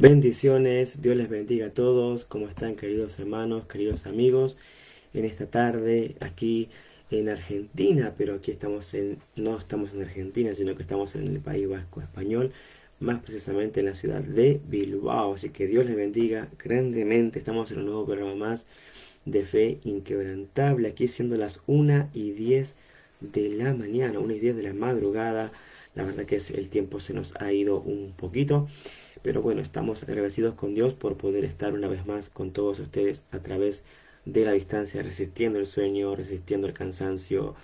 Bendiciones, Dios les bendiga a todos. ¿Cómo están queridos hermanos, queridos amigos? En esta tarde aquí en Argentina, pero aquí estamos en, no estamos en Argentina, sino que estamos en el País Vasco Español, más precisamente en la ciudad de Bilbao. Así que Dios les bendiga grandemente. Estamos en un nuevo programa más de fe inquebrantable, aquí siendo las 1 y 10 de la mañana, 1 y 10 de la madrugada. La verdad que el tiempo se nos ha ido un poquito. Pero bueno, estamos agradecidos con Dios por poder estar una vez más con todos ustedes a través de la distancia, resistiendo el sueño, resistiendo el cansancio,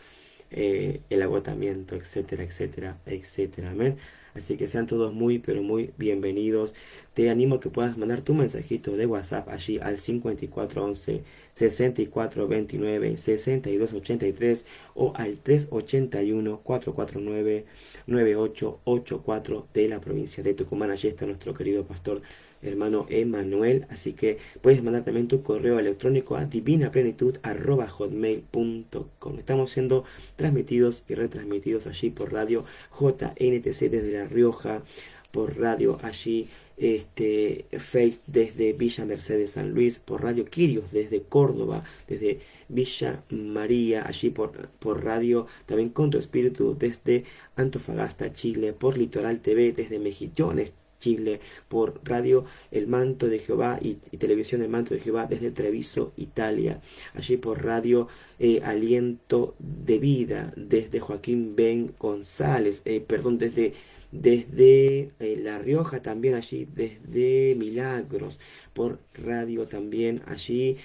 eh, el agotamiento, etcétera, etcétera, etcétera. Amén. Así que sean todos muy, pero muy bienvenidos. Te animo a que puedas mandar tu mensajito de WhatsApp allí al 5411 6429 6283 o al 381 449 9884 de la provincia de Tucumán. Allí está nuestro querido pastor hermano Emanuel. Así que puedes mandar también tu correo electrónico a divinaplenitud.com. Estamos siendo transmitidos y retransmitidos allí por radio JNTC desde La Rioja, por radio allí este Face desde Villa Mercedes San Luis, por Radio Quirios desde Córdoba, desde Villa María, allí por, por radio también con tu espíritu desde Antofagasta, Chile, por Litoral TV desde Mejillones, Chile, por radio El Manto de Jehová y, televisión El Manto de Jehová desde Treviso, Italia, allí por radio eh, Aliento de Vida desde Joaquín Ben González, eh, perdón, desde desde eh, La Rioja también allí, desde Milagros, por radio también allí,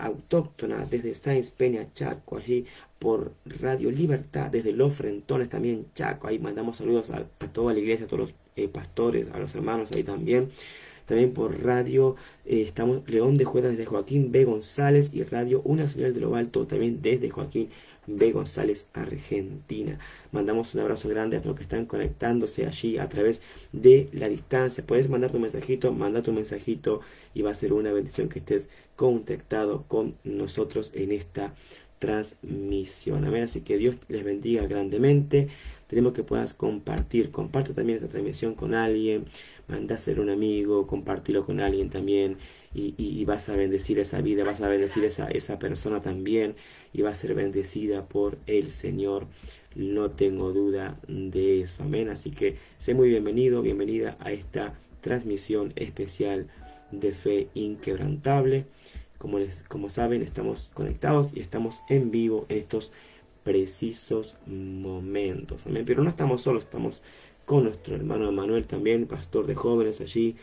autóctona, desde Sáenz Peña, Chaco, allí por Radio Libertad, desde Los Frentones también, Chaco, ahí mandamos saludos a, a toda la iglesia, a todos los eh, pastores, a los hermanos ahí también. También por radio eh, estamos León de Juegas desde Joaquín B. González y radio Una Señal de lo Alto también desde Joaquín B. González, Argentina. Mandamos un abrazo grande a todos los que están conectándose allí a través de la distancia. Puedes mandar tu mensajito, manda tu mensajito y va a ser una bendición que estés contactado con nosotros en esta transmisión. Amén. Así que Dios les bendiga grandemente. Tenemos que puedas compartir. Comparte también esta transmisión con alguien. Manda a ser un amigo. Compartirlo con alguien también. Y, vas a bendecir esa vida. Vas a bendecir esa, esa persona también. Y va a ser bendecida por el Señor. No tengo duda de eso. Amén. Así que sé muy bienvenido. Bienvenida a esta transmisión especial de fe inquebrantable. Como, les, como saben, estamos conectados y estamos en vivo en estos precisos momentos. Amén. Pero no estamos solos, estamos con nuestro hermano Manuel también, pastor de jóvenes allí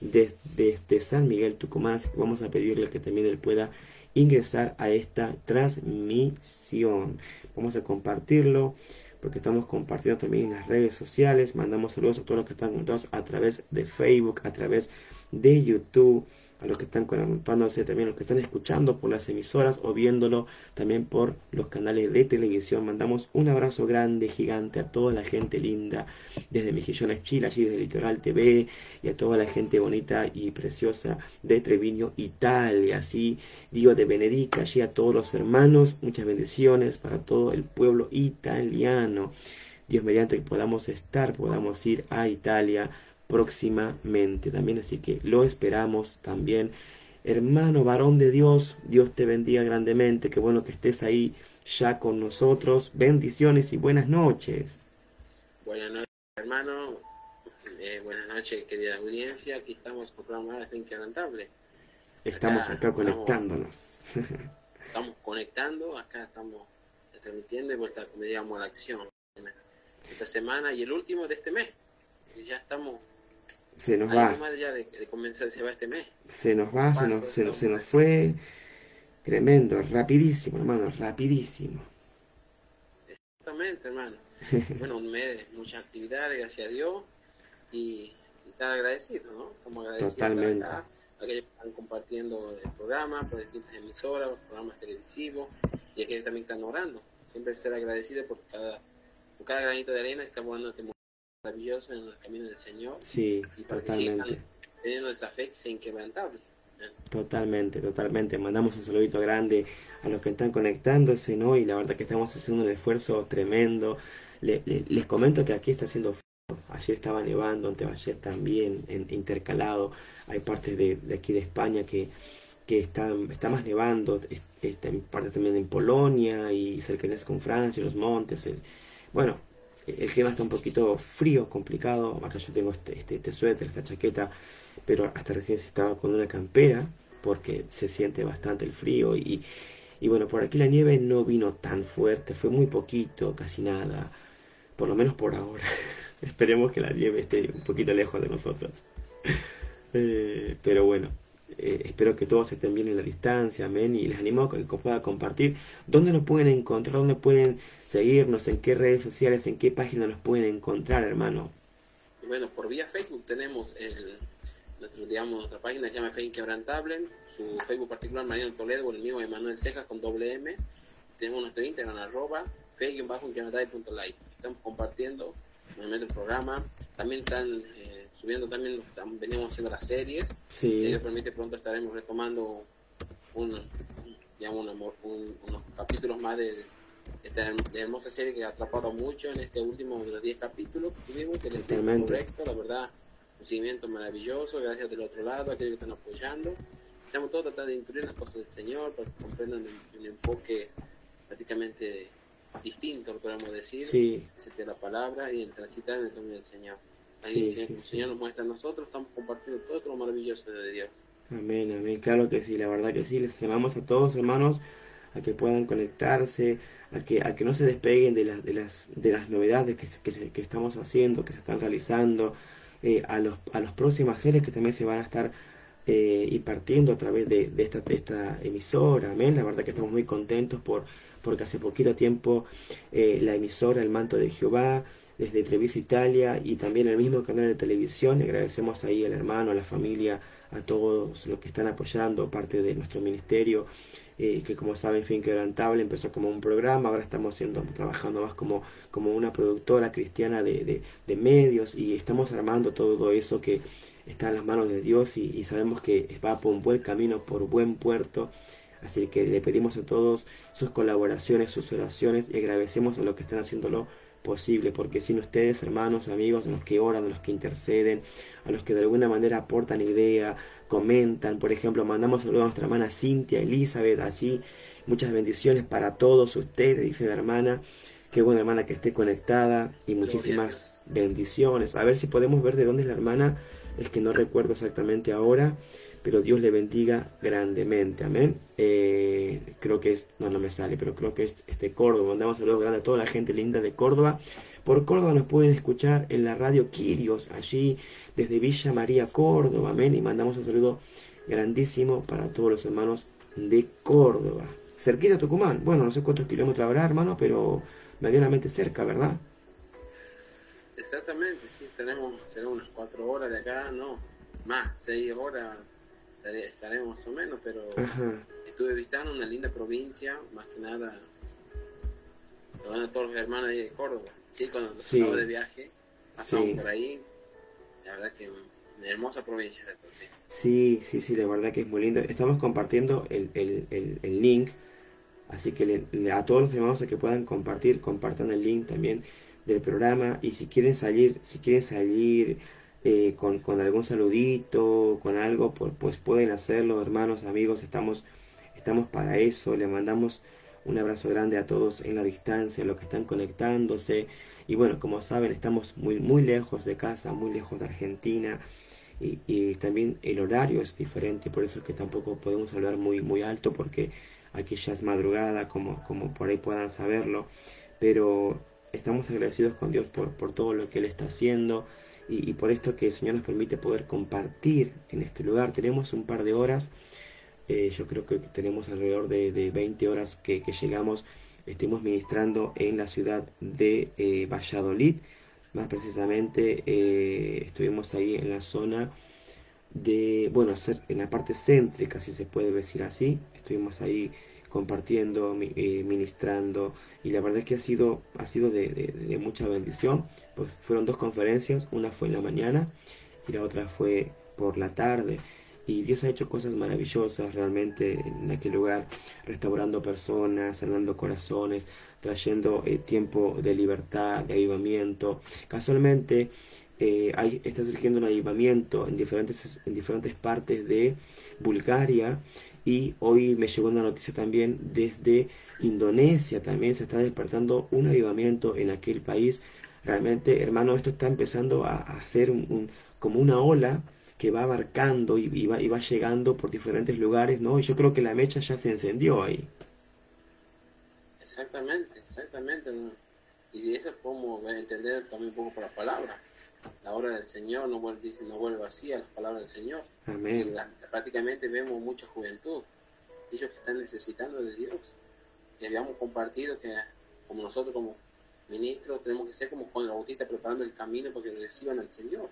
desde, San Miguel Tucumán. Así que vamos a pedirle que también él pueda ingresar a esta transmisión. Vamos a compartirlo porque estamos compartiendo también en las redes sociales. Mandamos saludos a todos los que están conectados a través de Facebook, a través de YouTube a los que están conectándose, también a los que están escuchando por las emisoras o viéndolo también por los canales de televisión. Mandamos un abrazo grande, gigante a toda la gente linda desde Mejillones, Chile, allí desde Litoral TV y a toda la gente bonita y preciosa de Treviño, Italia. Así digo de Benedica, allí a todos los hermanos, muchas bendiciones para todo el pueblo italiano. Dios mediante que podamos estar, podamos ir a Italia próximamente también, así que lo esperamos también. Hermano varón de Dios, Dios te bendiga grandemente, qué bueno que estés ahí ya con nosotros. Bendiciones y buenas noches. Buenas noches, hermano. Eh, buenas noches, querida audiencia. Aquí estamos con programa de Inquebrantable. Estamos acá, conectándonos. Estamos conectando, acá estamos transmitiendo y vuelta, digamos, la acción esta semana y el último de este mes. Y ya estamos se nos va. se va este mes. Se nos va, se nos, se, nos, se nos fue. Tremendo, rapidísimo, hermano, rapidísimo. Exactamente, hermano. bueno, un mes de muchas actividades, gracias a Dios. Y, estar agradecido, ¿no? Como agradecido Totalmente. A, aquellos que están compartiendo el programa por distintas emisoras, programas televisivos, y aquellos que también están orando. Siempre ser agradecido por cada, por cada granito de arena que estamos dando este maravilloso en el camino del Señor. Sí, totalmente. Fe que sea inquebrantable. Totalmente, totalmente. Mandamos un saludito grande a los que están conectándose, ¿no? Y la verdad que estamos haciendo un esfuerzo tremendo. les comento que aquí está haciendo Ayer estaba nevando, anteayer también, intercalado. Hay partes de, aquí de España que, que están, está más nevando, está en parte también en Polonia y cercanías con Francia, los montes. bueno, el clima está un poquito frío, complicado. Acá yo tengo este, este, este suéter, esta chaqueta, pero hasta recién estaba con una campera porque se siente bastante el frío y, y bueno, por aquí la nieve no vino tan fuerte, fue muy poquito, casi nada, por lo menos por ahora. Esperemos que la nieve esté un poquito lejos de nosotros. Eh, pero bueno, eh, espero que todos estén bien en la distancia, amén, y les animo a que puedan compartir dónde nos pueden encontrar, dónde pueden seguirnos, en qué redes sociales, en qué página nos pueden encontrar, hermano. Bueno, por vía Facebook tenemos el, nuestro, digamos, nuestra página se llama Fe Inquebrantable, su Facebook particular Mariano Toledo, el mío Emanuel Cejas con doble M. Tenemos nuestro Instagram arroba fe Estamos compartiendo el programa. También están eh, subiendo, también venimos haciendo las series. Si Dios permite, pronto estaremos retomando un, digamos, unos capítulos más de, esta hermosa serie que ha atrapado mucho en este último de los 10 capítulos que tuvimos, que es correcto, la verdad un seguimiento maravilloso, gracias del otro lado, a aquellos que están apoyando. Estamos todos tratando de instruir las cosas del Señor para que comprendan un enfoque prácticamente distinto, lo podemos decir, sí. la palabra y el transitar en el camino del Señor. Ahí el Señor nos muestra a nosotros, estamos compartiendo todo lo maravilloso de Dios. Amén, amén, claro que sí, la verdad que sí, les llamamos a todos hermanos a que puedan conectarse, a que, a que no se despeguen de las, de las, de las novedades que, que, que estamos haciendo, que se están realizando, eh, a, los, a las próximas series que también se van a estar eh, impartiendo a través de, de, esta, esta emisora. Amén. La verdad que estamos muy contentos por porque hace poquito tiempo eh, la emisora El Manto de Jehová desde Treviso, Italia y también el mismo canal de televisión. agradecemos ahí al hermano, a la familia, a todos los que están apoyando parte de nuestro ministerio eh, que como saben Fin Quebrantable empezó como un programa, ahora estamos siendo, trabajando más como, como una productora cristiana de, de, medios y estamos armando todo eso que está en las manos de Dios y, sabemos que va por un buen camino, por buen puerto. Así que le pedimos a todos sus colaboraciones, sus oraciones y agradecemos a los que están haciéndolo posible, porque sin ustedes, hermanos, amigos, a los que oran, a los que interceden, a los que de alguna manera aportan idea, comentan, por ejemplo, mandamos saludos a nuestra hermana Cintia, Elizabeth, así, muchas bendiciones para todos ustedes, dice la hermana, qué buena hermana que esté conectada y muchísimas bendiciones. A ver si podemos ver de dónde es la hermana, es que no recuerdo exactamente ahora, pero Dios le bendiga grandemente, amén. Eh, creo que es, no, no me sale, pero creo que es este Córdoba, mandamos saludos grandes a toda la gente linda de Córdoba. Por Córdoba nos pueden escuchar en la radio Quirios, allí desde Villa María, Córdoba. Amén. Y mandamos un saludo grandísimo para todos los hermanos de Córdoba. Cerquita de Tucumán. Bueno, no sé cuántos kilómetros habrá, hermano, pero medianamente cerca, ¿verdad? Exactamente, sí, tenemos será unas cuatro horas de acá, no, más, seis horas estaremos más o menos, pero estuve visitando una linda provincia, más que nada, a todos los hermanos de Córdoba. Sí, cuando sí. de viaje, pasamos por ahí, la verdad que una hermosa provincia. Sí, sí, sí, la verdad que es muy lindo. Estamos compartiendo el, el, el, link, así que a todos los hermanos a que puedan compartir, compartan el link también del programa y si quieren salir, si quieren salir eh, con, algún saludito, con algo, pues, pues pueden hacerlo, hermanos, amigos, estamos, estamos para eso, le mandamos un abrazo grande a todos en la distancia, los que están conectándose. Y bueno, como saben, estamos muy, muy lejos de casa, muy lejos de Argentina. Y, también el horario es diferente, por eso es que tampoco podemos hablar muy, muy alto, porque aquí ya es madrugada, como, como por ahí puedan saberlo. Pero estamos agradecidos con Dios por, por todo lo que Él está haciendo y, por esto que el Señor nos permite poder compartir en este lugar. Tenemos un par de horas eh, yo creo que tenemos alrededor de, 20 horas que, llegamos. Estuvimos ministrando en la ciudad de eh, Valladolid. Más precisamente eh, estuvimos ahí en la zona de, bueno, en la parte céntrica, si se puede decir así. Estuvimos ahí compartiendo, ministrando y la verdad es que ha sido, ha sido de, de, mucha bendición. Pues fueron dos conferencias, una fue en la mañana y la otra fue por la tarde y Dios ha hecho cosas maravillosas realmente en aquel lugar, restaurando personas, sanando corazones, trayendo eh, tiempo de libertad, de avivamiento. Casualmente eh, hay, está surgiendo un avivamiento en diferentes, en diferentes partes de Bulgaria y hoy me llegó una noticia también desde Indonesia, también se está despertando un avivamiento en aquel país. Realmente, hermano, esto está empezando a, a ser un, como una ola que va abarcando y, va, y, va, llegando por diferentes lugares, ¿no? Y yo creo que la mecha ya se encendió ahí. Exactamente, exactamente. Y eso podemos entender también un poco por la palabra. La obra del Señor no vuelve, no vuelve vacía, la palabra del Señor. Amén. prácticamente vemos mucha juventud, ellos que están necesitando de Dios. Y habíamos compartido que como nosotros como ministros tenemos que ser como Juan el Bautista preparando el camino para que reciban al Señor,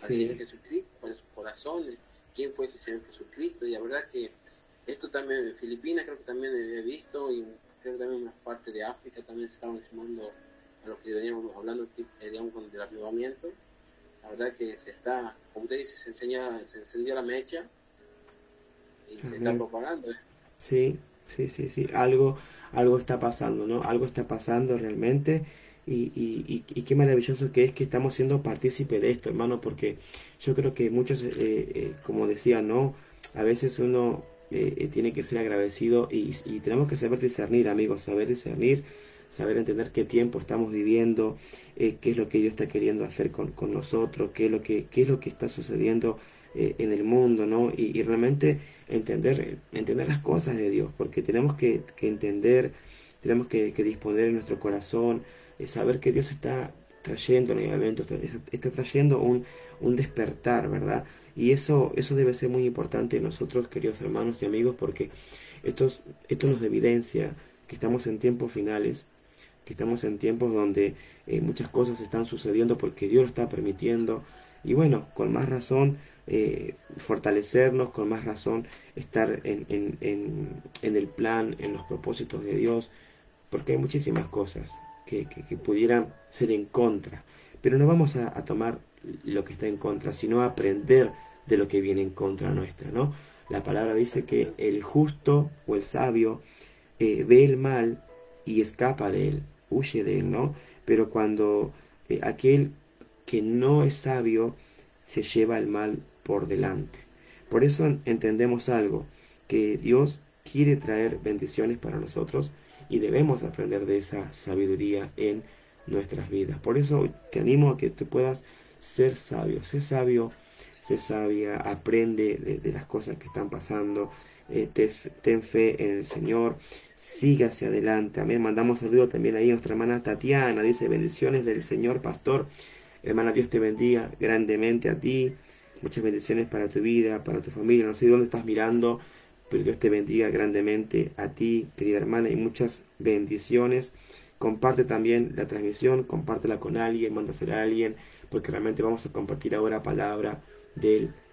al Señor Jesucristo, con sus corazones, quién fue el Señor Jesucristo. Y la verdad que esto también en Filipinas creo que también he visto y creo que también en las partes de África también se estaban sumando a lo que veníamos hablando digamos, del avivamiento. La verdad que se está, como usted dice, se enseña, se encendió la mecha y se está propagando. ¿eh? Sí, sí, sí, sí, algo, algo está pasando, ¿no? Algo está pasando realmente. Y, y, y, qué maravilloso que es que estamos siendo partícipe de esto, hermano, porque yo creo que muchos, eh, eh, como decía, ¿no? A veces uno eh, tiene que ser agradecido y, tenemos que saber discernir, amigos, saber discernir, saber entender qué tiempo estamos viviendo, qué es lo que Dios está queriendo hacer con, con, nosotros, qué es lo que, qué es lo que está sucediendo en el mundo, ¿no? Y, realmente entender, entender las cosas de Dios, porque tenemos que, entender, tenemos que, disponer en nuestro corazón, eh, saber que Dios está trayendo está, está trayendo un, un, despertar, ¿verdad? Y eso, eso debe ser muy importante en nosotros, queridos hermanos y amigos, porque esto, esto nos evidencia que estamos en tiempos finales, que estamos en tiempos donde eh, muchas cosas están sucediendo porque Dios lo está permitiendo. Y bueno, con más razón eh, fortalecernos, con más razón estar en, en, el plan, en los propósitos de Dios, porque hay muchísimas cosas que, pudieran ser en contra. Pero no vamos a, tomar lo que está en contra, sino a aprender de lo que viene en contra nuestra, ¿no? La palabra dice que el justo o el sabio eh, ve el mal y escapa de él, huye de él, ¿no? Pero cuando eh, aquel que no es sabio se lleva el mal por delante. Por eso entendemos algo, que Dios quiere traer bendiciones para nosotros y debemos aprender de esa sabiduría en nuestras vidas. Por eso te animo a que tú puedas ser sabio, sé sabio, sé sabia, aprende de, las cosas que están pasando, eh, ten, fe en el Señor, siga hacia adelante. Amén. Mandamos saludo también ahí a nuestra hermana Tatiana, dice bendiciones del Señor Pastor. Hermana, Dios te bendiga grandemente a ti, Muchas bendiciones para tu vida, para tu familia. No sé dónde estás mirando, pero Dios te bendiga grandemente a ti, querida hermana, y muchas bendiciones. Comparte también la transmisión, compártela con alguien, mándasela a alguien, porque realmente vamos a compartir ahora palabra del Señor.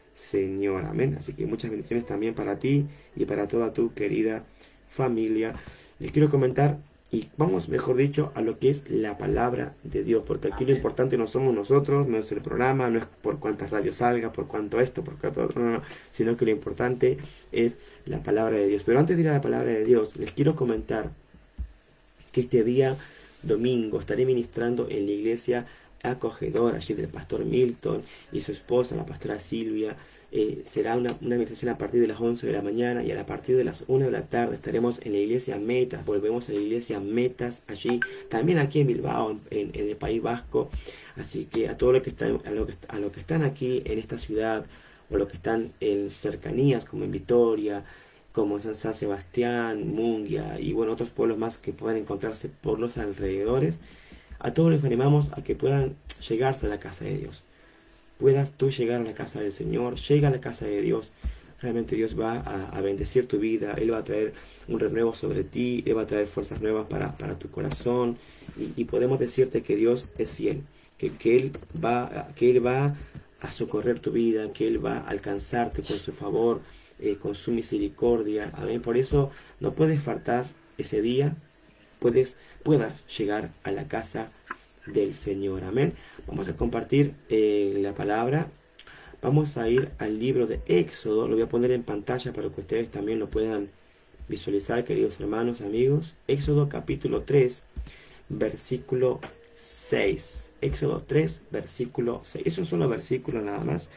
Amén. Así que muchas bendiciones también para ti y para toda tu querida familia. Les quiero comentar y vamos, mejor dicho, a lo que es la palabra de Dios, porque aquí lo importante no somos nosotros, no es el programa, no es por cuántas radios salga, por cuánto esto, por cuánto otro, no, sino que lo importante es la palabra de Dios. Pero antes de ir a la palabra de Dios, les quiero comentar que este día domingo estaré ministrando en la iglesia acogedora allí del pastor Milton y su esposa, la pastora Silvia, eh, será una, una, a partir de las 11 de la mañana y a partir de las 1 de la tarde estaremos en la iglesia Metas, volvemos a la iglesia Metas allí, también aquí en Bilbao, en, el País Vasco. Así que a todos los que están, a que, a que están aquí en esta ciudad o los que están en cercanías como en Vitoria, como San, San Sebastián, Mungia y bueno, otros pueblos más que puedan encontrarse por los alrededores, a todos les animamos a que puedan llegarse a la casa de Dios puedas tú llegar a la casa del Señor, llega a la casa de Dios. Realmente Dios va a, bendecir tu vida, Él va a traer un renuevo sobre ti, Él va a traer fuerzas nuevas para, para tu corazón y, podemos decirte que Dios es fiel, que, que, Él va, que Él va a socorrer tu vida, que Él va a alcanzarte con su favor, eh, con su misericordia. Amén. Por eso no puedes faltar ese día, puedes, puedas llegar a la casa del Señor. Amén. Vamos a compartir eh, la palabra Vamos a ir al libro de Éxodo, lo voy a poner en pantalla para que ustedes también lo puedan visualizar, queridos hermanos, amigos. Éxodo capítulo 3, versículo 6. Éxodo 3, versículo 6. Es un solo versículo nada más.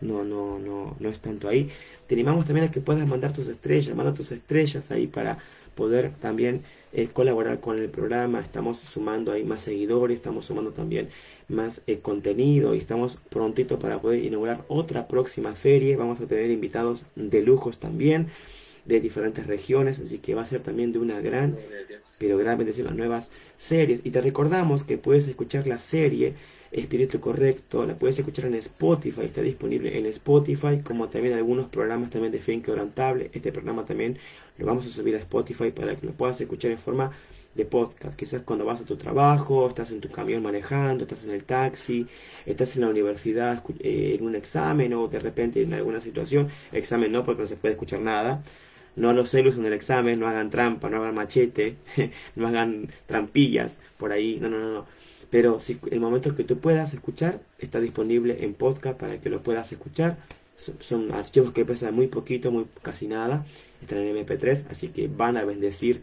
No, no, no, no es tanto ahí. Te animamos también a que puedas mandar tus estrellas, manda tus estrellas ahí para poder también eh, colaborar con el programa. Estamos sumando ahí más seguidores, estamos sumando también más eh, contenido y estamos prontito para poder inaugurar otra próxima serie. Vamos a tener invitados de lujos también de diferentes regiones, así que va a ser también de una gran, pero gran bendición las nuevas series. Y te recordamos que puedes escuchar la serie Espíritu Correcto, la puedes escuchar en Spotify, está disponible en Spotify, como también algunos programas también de Fe Inquebrantable. Este programa también lo vamos a subir a Spotify para que lo puedas escuchar en forma de podcast. Quizás cuando vas a tu trabajo, estás en tu camión manejando, estás en el taxi, estás en la universidad eh, en un examen o de repente en alguna situación. Examen no, porque no se puede escuchar nada. No los celos en el examen, no hagan trampa, no hagan machete, no hagan trampillas por ahí. No, no, no, no. Pero si el momento que tú puedas escuchar, está disponible en podcast para que lo puedas escuchar. Son, archivos que pesan muy poquito, muy casi nada. Están en MP3, así que van a bendecir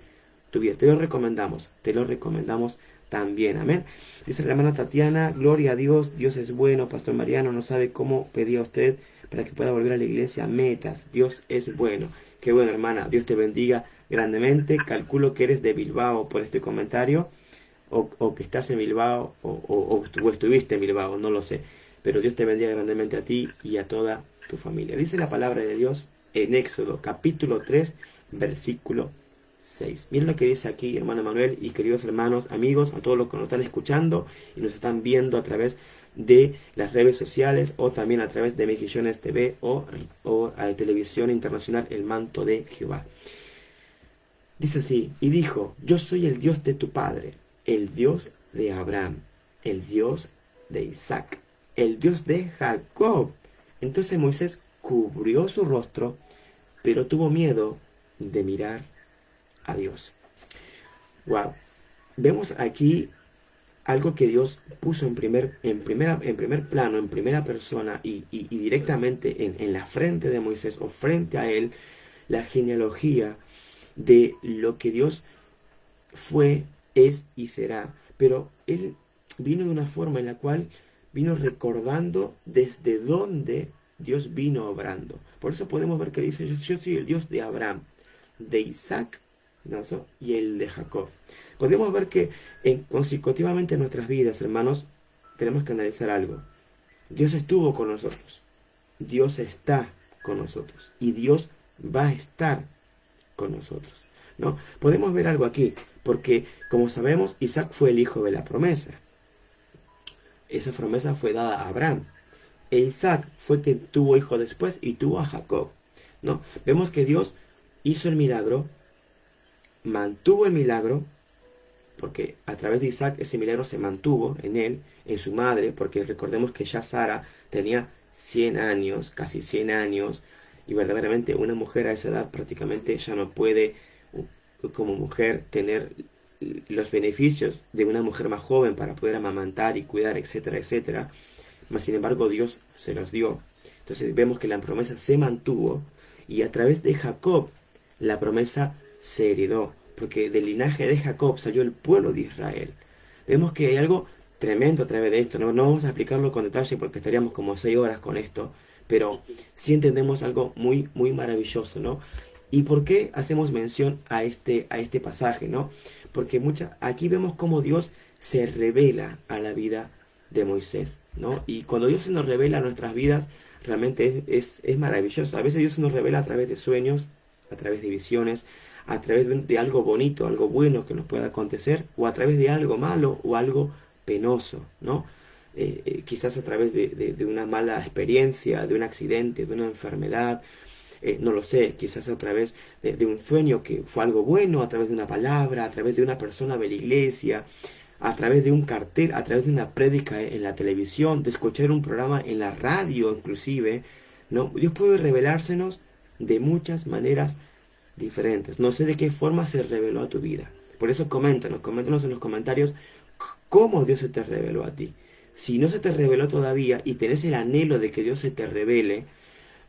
tu vida. Te lo recomendamos, te lo recomendamos también. Amén. Dice la hermana Tatiana, gloria a Dios, Dios es bueno. Pastor Mariano no sabe cómo pedir a usted para que pueda volver a la iglesia. Metas, Dios es bueno. Qué bueno, hermana, Dios te bendiga grandemente. Calculo que eres de Bilbao por este comentario, o, que estás en Bilbao, o, estuviste en Bilbao, no lo sé. Pero Dios te bendiga grandemente a ti y a toda tu familia. Dice la palabra de Dios en Éxodo capítulo 3, versículo 6. Miren lo que dice aquí, hermano Manuel y queridos hermanos, amigos, a todos los que nos están escuchando y nos están viendo a través de las redes sociales o también a través de Mejillones TV o, o a Televisión Internacional El Manto de Jehová. Dice así, y dijo, yo soy el Dios de tu Padre, el Dios de Abraham, el Dios de Isaac, el Dios de Jacob. Entonces Moisés cubrió su rostro, pero tuvo miedo de mirar a Dios. Wow. Vemos aquí algo que Dios puso en primer, en primera, en primer plano, en primera persona y, directamente en, en, la frente de Moisés o frente a él, la genealogía de lo que Dios fue, es y será. Pero él vino de una forma en la cual vino recordando desde dónde Dios vino obrando. Por eso podemos ver que dice, yo soy el Dios de Abraham, de Isaac y el de Jacob. Podemos ver que en, consecutivamente en nuestras vidas, hermanos, tenemos que analizar algo. Dios estuvo con nosotros. Dios está con nosotros. Y Dios va a estar con nosotros. ¿no? Podemos ver algo aquí, porque como sabemos, Isaac fue el hijo de la promesa. Esa promesa fue dada a Abraham. E Isaac fue quien tuvo hijo después y tuvo a Jacob. ¿no? Vemos que Dios hizo el milagro mantuvo el milagro, porque a través de Isaac ese milagro se mantuvo en él, en su madre, porque recordemos que ya Sara tenía 100 años, casi 100 años, y verdaderamente una mujer a esa edad prácticamente ya no puede como mujer tener los beneficios de una mujer más joven para poder amamantar y cuidar, etcétera, etcétera. Mas sin embargo Dios se los dio. Entonces vemos que la promesa se mantuvo y a través de Jacob la promesa se heredó, porque del linaje de Jacob salió el pueblo de Israel. Vemos que hay algo tremendo a través de esto, no, no vamos a explicarlo con detalle porque estaríamos como seis horas con esto, pero sí entendemos algo muy, muy maravilloso, ¿no? ¿Y por qué hacemos mención a este, a este pasaje, ¿no? Porque mucha, aquí vemos cómo Dios se revela a la vida de Moisés, ¿no? Y cuando Dios se nos revela a nuestras vidas, realmente es, es, maravilloso. A veces Dios se nos revela a través de sueños, a través de visiones, a través de, algo bonito, algo bueno que nos pueda acontecer, o a través de algo malo o algo penoso, ¿no? Eh, eh, quizás a través de, una mala experiencia, de un accidente, de una enfermedad, eh, no lo sé, quizás a través de, un sueño que fue algo bueno, a través de una palabra, a través de una persona de la iglesia, a través de un cartel, a través de una prédica en la televisión, de escuchar un programa en la radio inclusive, ¿no? Dios puede revelársenos de muchas maneras diferentes. No sé de qué forma se reveló a tu vida. Por eso coméntanos, coméntanos en los comentarios cómo Dios se te reveló a ti. si no se te reveló todavía y tenés el anhelo de que Dios se te revele,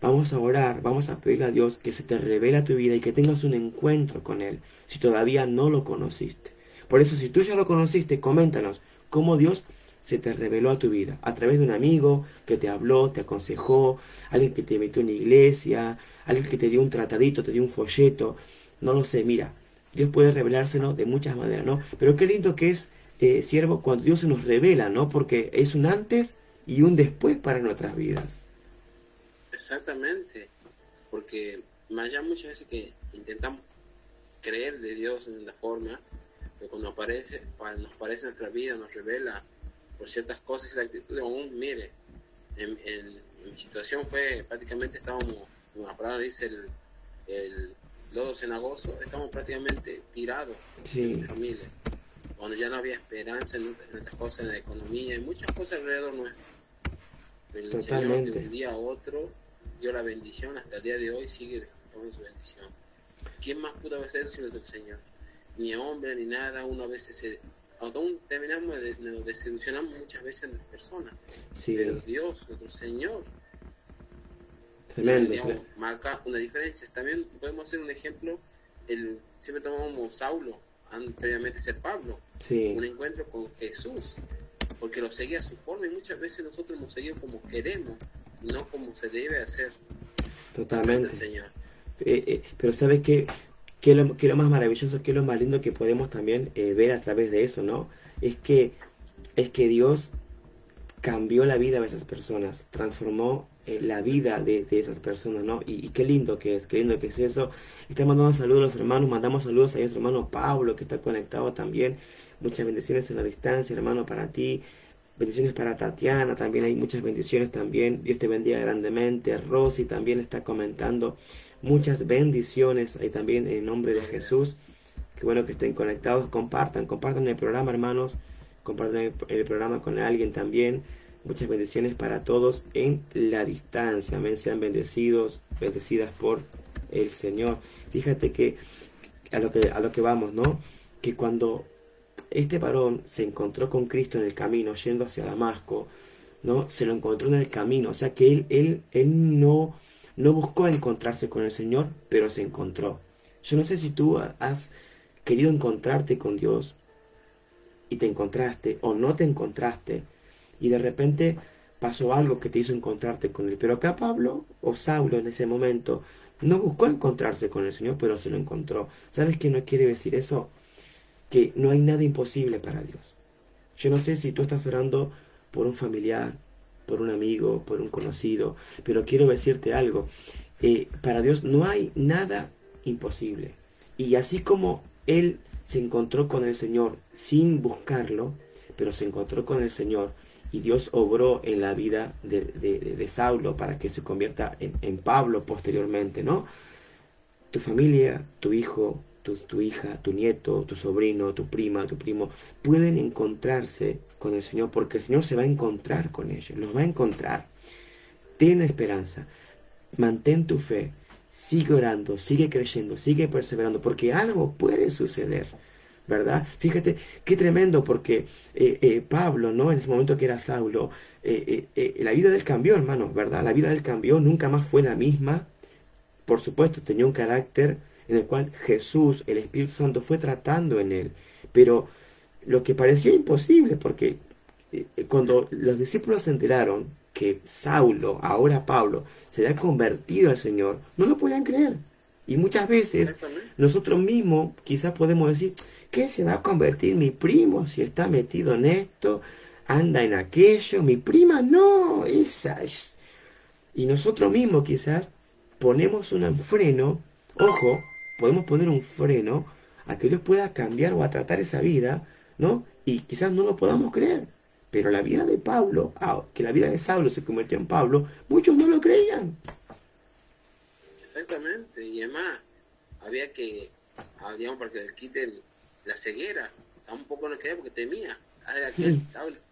vamos a orar, vamos a pedirle a Dios que se te revele a tu vida y que tengas un encuentro con Él, si todavía no lo conociste. Por eso, si tú ya lo conociste, coméntanos cómo Dios se te reveló a tu vida, a través de un amigo que te habló, te aconsejó, alguien que te metió en una iglesia, alguien que te dio un tratadito, te dio un folleto, no lo sé, mira, Dios puede revelárselo de muchas maneras, ¿no? Pero qué lindo que es, eh, siervo, cuando Dios se nos revela, ¿no? Porque es un antes y un después para nuestras vidas. Exactamente, porque más allá muchas veces que intentamos creer de Dios en la forma, pero cuando aparece, nos aparece en nuestra vida, nos revela por ciertas cosas y la actitud, aún mire, en, mi situación fue prácticamente estábamos, como la palabra dice, el, el lodo cenagoso, estamos prácticamente tirados en mi familia, cuando ya no había esperanza en, nuestras cosas, en la economía, y muchas cosas alrededor nuestro. El Totalmente. Señor de un día a otro dio la bendición, hasta el día de hoy sigue con su bendición. ¿Quién más pudo haber eso sino el Señor? Ni hombre ni nada, uno a veces se aún terminamos de, desilusionamos muchas veces en las personas. Pero Dios, nuestro Señor, Tremendo, marca una diferencia. También podemos hacer un ejemplo, el, siempre tomamos Saulo, previamente ser Pablo, un encuentro con Jesús, porque lo seguía a su forma y muchas veces nosotros hemos seguido como queremos, no como se debe hacer. Totalmente. Señor. Eh, eh, pero sabes que que lo, que lo más maravilloso, que lo más lindo que podemos también eh, ver a través de eso, ¿no? Es que, es que Dios cambió la vida de esas personas, transformó eh, la vida de, esas personas, ¿no? Y, qué lindo que es, qué lindo que es eso. Estamos mandando saludos a los hermanos, mandamos saludos a nuestro hermano Pablo, que está conectado también. Muchas bendiciones en la distancia, hermano, para ti. Bendiciones para Tatiana, también hay muchas bendiciones también. Dios te bendiga grandemente. Rosy también está comentando muchas bendiciones ahí también en nombre de Jesús. Qué bueno que estén conectados. Compartan, compartan el programa, hermanos. Compartan el, programa con alguien también. Muchas bendiciones para todos en la distancia. Amén. Sean bendecidos, bendecidas por el Señor. Fíjate que a lo que, a lo que vamos, ¿no? Que cuando este varón se encontró con Cristo en el camino, yendo hacia Damasco, ¿no? Se lo encontró en el camino. O sea que él, él, él no no buscó encontrarse con el Señor, pero se encontró. Yo no sé si tú has querido encontrarte con Dios y te encontraste o no te encontraste y de repente pasó algo que te hizo encontrarte con Él. Pero acá Pablo o Saulo en ese momento no buscó encontrarse con el Señor, pero se lo encontró. ¿Sabes qué no quiere decir eso? Que no hay nada imposible para Dios. Yo no sé si tú estás orando por un familiar, por un amigo, por un conocido, pero quiero decirte algo, eh, para Dios no hay nada imposible. Y así como Él se encontró con el Señor sin buscarlo, pero se encontró con el Señor y Dios obró en la vida de, Saulo para que se convierta en, en Pablo posteriormente, ¿no? Tu familia, tu hijo, tu, hija, tu nieto, tu sobrino, tu prima, tu primo, pueden encontrarse con el Señor porque el Señor se va a encontrar con ellos, los va a encontrar. Ten esperanza, mantén tu fe, sigue orando, sigue creyendo, sigue perseverando, porque algo puede suceder. ¿verdad? Fíjate qué tremendo, porque eh, eh, Pablo, ¿no? En ese momento que era Saulo, eh, la vida del cambió, hermano, ¿verdad? La vida del cambió, nunca más fue la misma. Por supuesto, tenía un carácter en el cual Jesús, el Espíritu Santo, fue tratando en él. Pero lo que parecía imposible, porque eh, cuando los discípulos se enteraron que Saulo, ahora Pablo, se había convertido al Señor, no lo podían creer. Y muchas veces nosotros mismos quizás podemos decir, ¿qué se va a convertir mi primo si está metido en esto? Anda en aquello, mi prima no, esa es. Y nosotros mismos quizás ponemos un freno, ojo, podemos poner un freno a que Dios pueda cambiar o a tratar esa vida, ¿no? Y quizás no lo podamos creer. Pero la vida de Pablo, ah, que la vida de Saulo se convirtió en Pablo, muchos no lo creían. Exactamente, y además había que, ah, digamos, para que le quiten la ceguera, un poco no quería porque temía, aquel,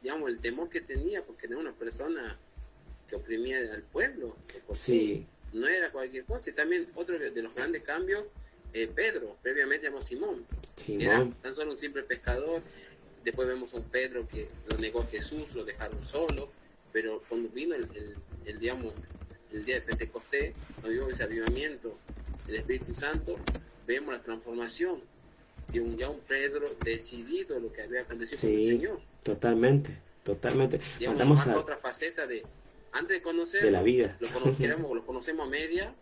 digamos, el temor que tenía porque era una persona que oprimía al pueblo, sí. no era cualquier cosa, y también otro de los grandes cambios eh, Pedro, previamente llamó Simón. Simón. Era tan solo un simple pescador. Después vemos a un Pedro que lo negó a Jesús, lo dejaron solo, pero cuando vino el, el, digamos, el día de Pentecostés, cuando vimos ese avivamiento del Espíritu Santo, vemos la transformación de un, ya un Pedro decidido lo que había acontecido con el Señor. Totalmente, totalmente. Digamos, a otra faceta de, antes de conocer, de la vida. Lo conociéramos, lo conocemos a media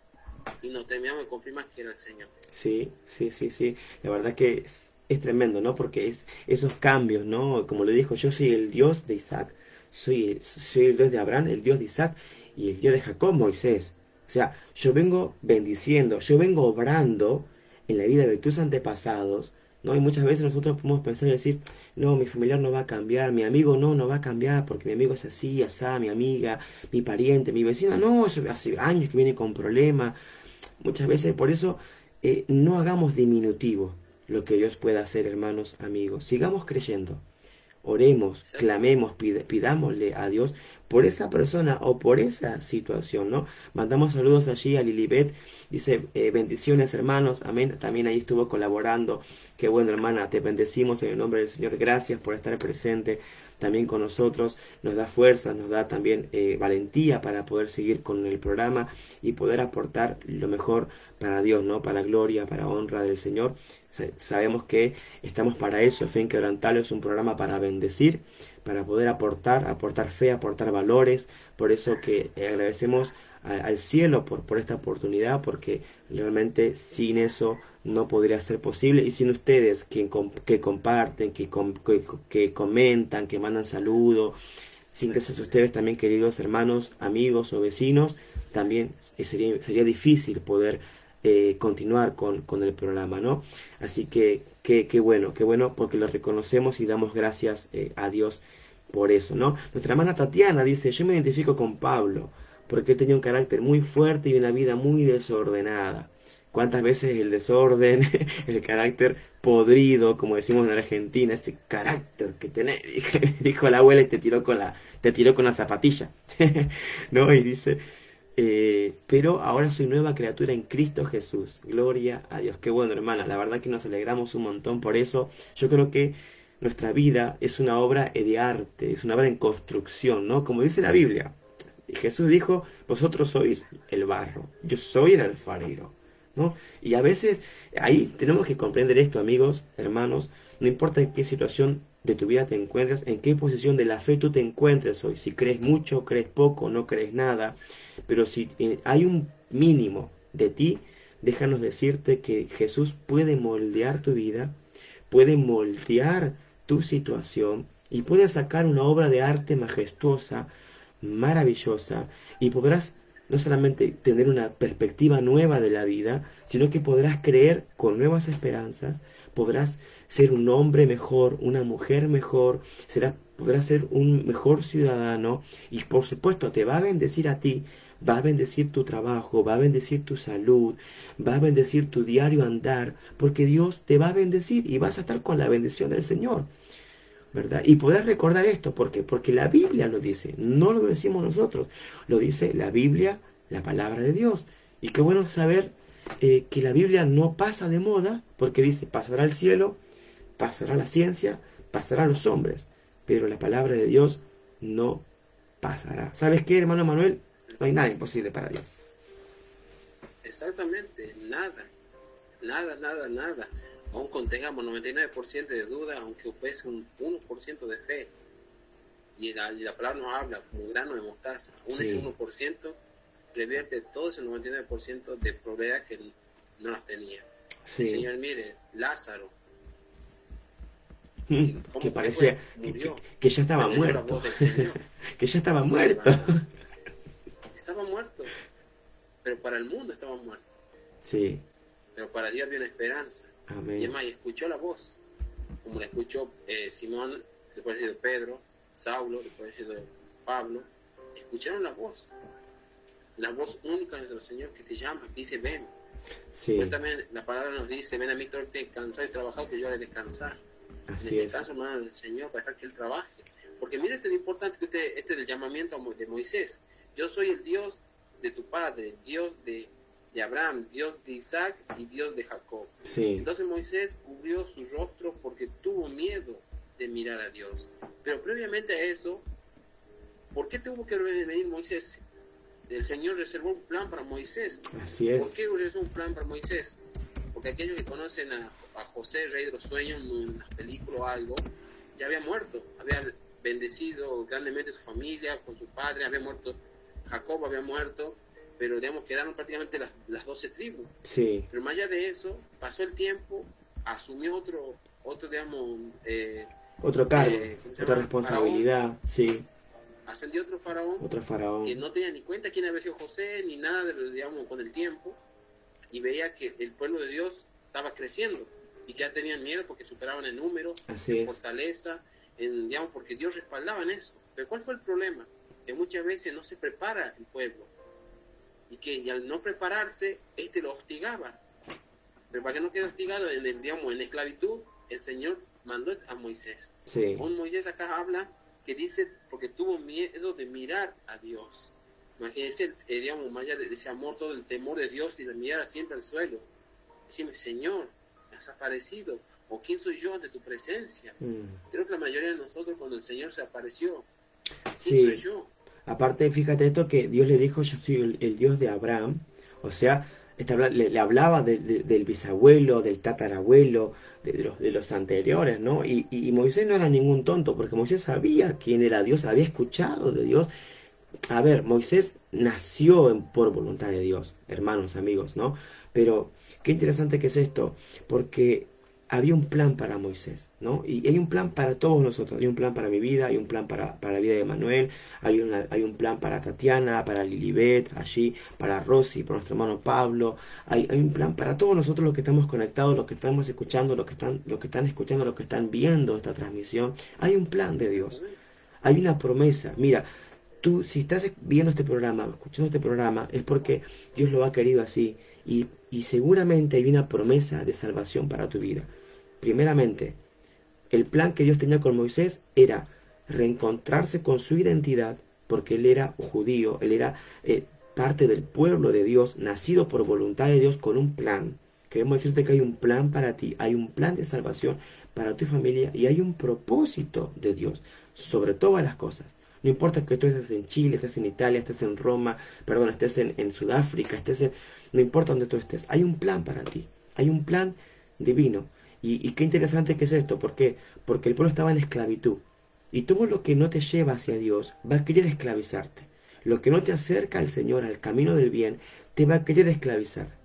y nos de confirmar que era el Señor. Sí, sí, sí, sí. La verdad que es, es tremendo, ¿no? Porque es esos cambios, ¿no? Como le dijo, yo soy el Dios de Isaac, soy, soy el Dios de Abraham, el Dios de Isaac y el Dios de Jacob, Moisés. O sea, yo vengo bendiciendo, yo vengo obrando en la vida de tus antepasados, ¿no? Y muchas veces nosotros podemos pensar y decir, no, mi familiar no va a cambiar, mi amigo no, no va a cambiar porque mi amigo es así, asá, mi amiga, mi pariente, mi vecina, no, hace años que viene con problemas. Muchas veces por eso eh, no hagamos diminutivo lo que Dios pueda hacer, hermanos, amigos. Sigamos creyendo. Oremos, clamemos, pidámosle a Dios por esa persona o por esa situación, ¿no? Mandamos saludos allí a Lilibet, dice eh, bendiciones hermanos, amén, también ahí estuvo colaborando, qué bueno hermana, te bendecimos en el nombre del Señor, gracias por estar presente también con nosotros, nos da fuerza, nos da también eh, valentía para poder seguir con el programa y poder aportar lo mejor para Dios, ¿no? Para gloria, para honra del Señor. Sabemos que estamos para eso, Fe Inquebrantable es un programa para bendecir, para poder aportar, aportar fe, aportar valores, por eso que eh, al cielo por, por esta oportunidad, porque realmente sin eso no podría ser posible. Y sin ustedes que, que comparten, que, que, comentan, que mandan saludos, sin gracias a ustedes también, queridos hermanos, amigos o vecinos, también sería, sería difícil poder eh, continuar con, con, el programa, ¿no? Así que qué bueno, qué bueno porque lo reconocemos y damos gracias eh, a Dios por eso, ¿no? Nuestra hermana Tatiana dice, yo me identifico con Pablo porque él tenía un carácter muy fuerte y una vida muy desordenada. ¿Cuántas veces el desorden, el carácter podrido, como decimos en Argentina, ese carácter que tenés, dijo la abuela y te tiró con la, te tiró con la zapatilla, ¿no? Y dice, eh, pero ahora soy nueva criatura en Cristo Jesús. Gloria a Dios. Qué bueno, hermana. La verdad que nos alegramos un montón por eso. Yo creo que nuestra vida es una obra de arte, es una obra en construcción, ¿no? Como dice la Biblia. Y Jesús dijo, vosotros sois el barro, yo soy el alfarero. ¿no? Y a veces ahí tenemos que comprender esto, amigos, hermanos, no importa en qué situación de tu vida te encuentres, en qué posición de la fe tú te encuentres hoy, si crees mucho, crees poco, no crees nada, pero si eh, hay un mínimo de ti, déjanos decirte que Jesús puede moldear tu vida, puede moldear tu situación y puede sacar una obra de arte majestuosa maravillosa y podrás no solamente tener una perspectiva nueva de la vida, sino que podrás creer con nuevas esperanzas, podrás ser un hombre mejor, una mujer mejor, será, podrás ser un mejor ciudadano y por supuesto te va a bendecir a ti, va a bendecir tu trabajo, va a bendecir tu salud, va a bendecir tu diario andar, porque Dios te va a bendecir y vas a estar con la bendición del Señor. ¿Verdad? Y poder recordar esto, ¿por Porque la Biblia lo dice, no lo decimos nosotros, lo dice la Biblia, la palabra de Dios. Y qué bueno saber eh, que la Biblia no pasa de moda, porque dice, pasará el cielo, pasará la ciencia, pasará los hombres, pero la palabra de Dios no pasará. ¿Sabes qué, hermano Manuel? No hay nada imposible para Dios. Exactamente, nada, nada, nada, nada aún contengamos 99% de duda, aunque fuese un 1% de fe. Y la, la, palabra nos habla como grano de mostaza. Un ese 1% revierte todo ese 99% de probabilidad que no las tenía. Señor, mire, Lázaro. que parecía que, ya estaba muerto. que ya estaba muerto. estaba muerto. Pero para el mundo estaba muerto. Sí. Pero para Dios había una esperanza. Y además, escuchó la voz, como la escuchó eh, Simón, después de Pedro, Saulo, después de Pablo, escucharon la voz, la voz única de nuestro Señor que te llama, que dice ven. Sí. también la palabra nos dice, ven a mí todo el que cansado y trabajado, que yo haré descansar. Así en este caso, hermano, del Señor, para dejar que Él trabaje. Porque mire este lo importante que este, este es el llamamiento de Moisés. Yo soy el Dios de tu padre, Dios de de Abraham, Dios de Isaac y Dios de Jacob. Entonces Moisés cubrió su rostro porque tuvo miedo de mirar a Dios. Pero previamente a eso, ¿por qué tuvo que venir Moisés? El Señor reservó un plan para Moisés. Así es. ¿Por qué reservó un plan para Moisés? Porque aquellos que conocen a, a José, rey de los sueños, en las películas o algo, ya había muerto, había bendecido grandemente su familia, con su padre, había muerto, Jacob había muerto, pero digamos quedaron prácticamente las, las 12 tribus. Sí. Pero más allá de eso, pasó el tiempo, asumió otro, otro digamos, eh, Otro cargo, Eh, ¿cómo se otra responsabilidad, sí, ascendió otro faraón otro faraón. que no tenía ni cuenta quién había sido José, ni nada, de, digamos, con el tiempo, y veía que el pueblo de Dios estaba creciendo, y ya tenían miedo porque superaban en número, Así en fortaleza, en, digamos, porque Dios respaldaba en eso. Pero ¿cuál fue el problema? Que muchas veces no se prepara el pueblo, y que y al no prepararse, este lo hostigaba. Pero para que no quede hostigado, en, el, digamos, en esclavitud, el Señor mandó a Moisés. Sí, Un Moisés acá habla que dice porque tuvo miedo de mirar a Dios. Imagínense, eh, digamos, más allá de ese amor, todo el temor de Dios y de mirar siempre al suelo. Decime, Señor, me has aparecido, o quién soy yo ante tu presencia. Mm. Creo que la mayoría de nosotros cuando el Señor se apareció, ¿quién sí. soy yo? Aparte, fíjate esto que Dios le dijo, yo soy el, Dios de Abraham. O sea, este le, le hablaba de- de- del bisabuelo, del tatarabuelo, de, los, anteriores, ¿no? Y, Moisés no era ningún tonto, porque Moisés sabía quién era Dios, había escuchado de Dios. A ver, Moisés nació por voluntad de Dios, hermanos, amigos, ¿no? Pero qué interesante que es esto, porque había un plan para Moisés, ¿no? Y hay un plan para todos nosotros, hay un plan para mi vida, hay un plan para, la vida de Manuel, hay, hay un plan para Tatiana, para Lilibet, allí, para Rosy, para nuestro hermano Pablo, hay, hay un plan para todos nosotros los que estamos conectados, los que estamos escuchando, los que están, los que están escuchando, los que están viendo esta transmisión, hay un plan de Dios, hay una promesa, mira, tú si estás viendo este programa, escuchando este programa, es porque Dios lo ha querido así, y, y seguramente hay una promesa de salvación para tu vida. Primeramente, el plan que Dios tenía con Moisés era reencontrarse con su identidad, porque él era judío, él era eh, parte del pueblo de Dios, nacido por voluntad de Dios con un plan. Queremos decirte que hay un plan para ti, hay un plan de salvación para tu familia y hay un propósito de Dios sobre todas las cosas. No importa que tú estés en Chile, estés en Italia, estés en Roma, perdón, estés en, en Sudáfrica, estés en... No importa donde tú estés, hay un plan para ti, hay un plan divino. Y, qué interesante que es esto, ¿por qué? Porque el pueblo estaba en esclavitud. Y todo lo que no te lleva hacia Dios va a querer esclavizarte. Lo que no te acerca al Señor, al camino del bien, te va a querer esclavizar.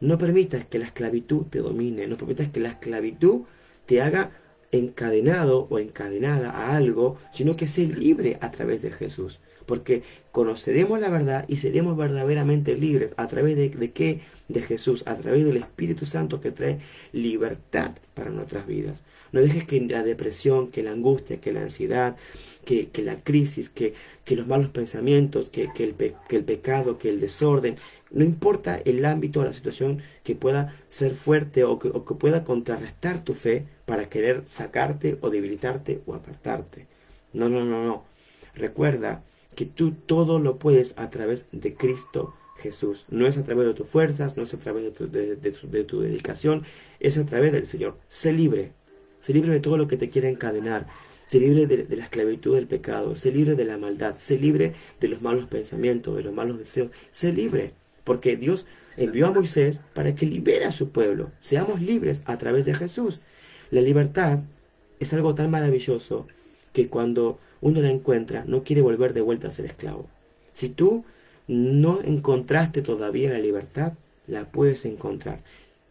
No permitas que la esclavitud te domine, no permitas que la esclavitud te haga encadenado o encadenada a algo, sino que sé libre a través de Jesús. Porque conoceremos la verdad y seremos verdaderamente libres. ¿A través de, de qué? De Jesús, a través del Espíritu Santo que trae libertad para nuestras vidas. No dejes que la depresión, que la angustia, que la ansiedad, que, que la crisis, que, que los malos pensamientos, que, que, el que el pecado, que el desorden, no importa el ámbito o la situación que pueda ser fuerte o que, o que pueda contrarrestar tu fe para querer sacarte o debilitarte o apartarte. No, no, no, no. Recuerda que tú todo lo puedes a través de Cristo Jesús. No es a través de tus fuerzas, no es a través de tu, de- de tu- de tu dedicación, es a través del Señor. Sé libre. Sé libre de todo lo que te quiera encadenar. Sé libre de, de la esclavitud del pecado. Sé libre de la maldad. Sé libre de los malos pensamientos, de los malos deseos. Sé libre. Porque Dios envió a Moisés para que libere a su pueblo. Seamos libres a través de Jesús. La libertad es algo tan maravilloso que cuando uno la encuentra no quiere volver de vuelta a ser esclavo. Si tú no encontraste todavía la libertad, la puedes encontrar.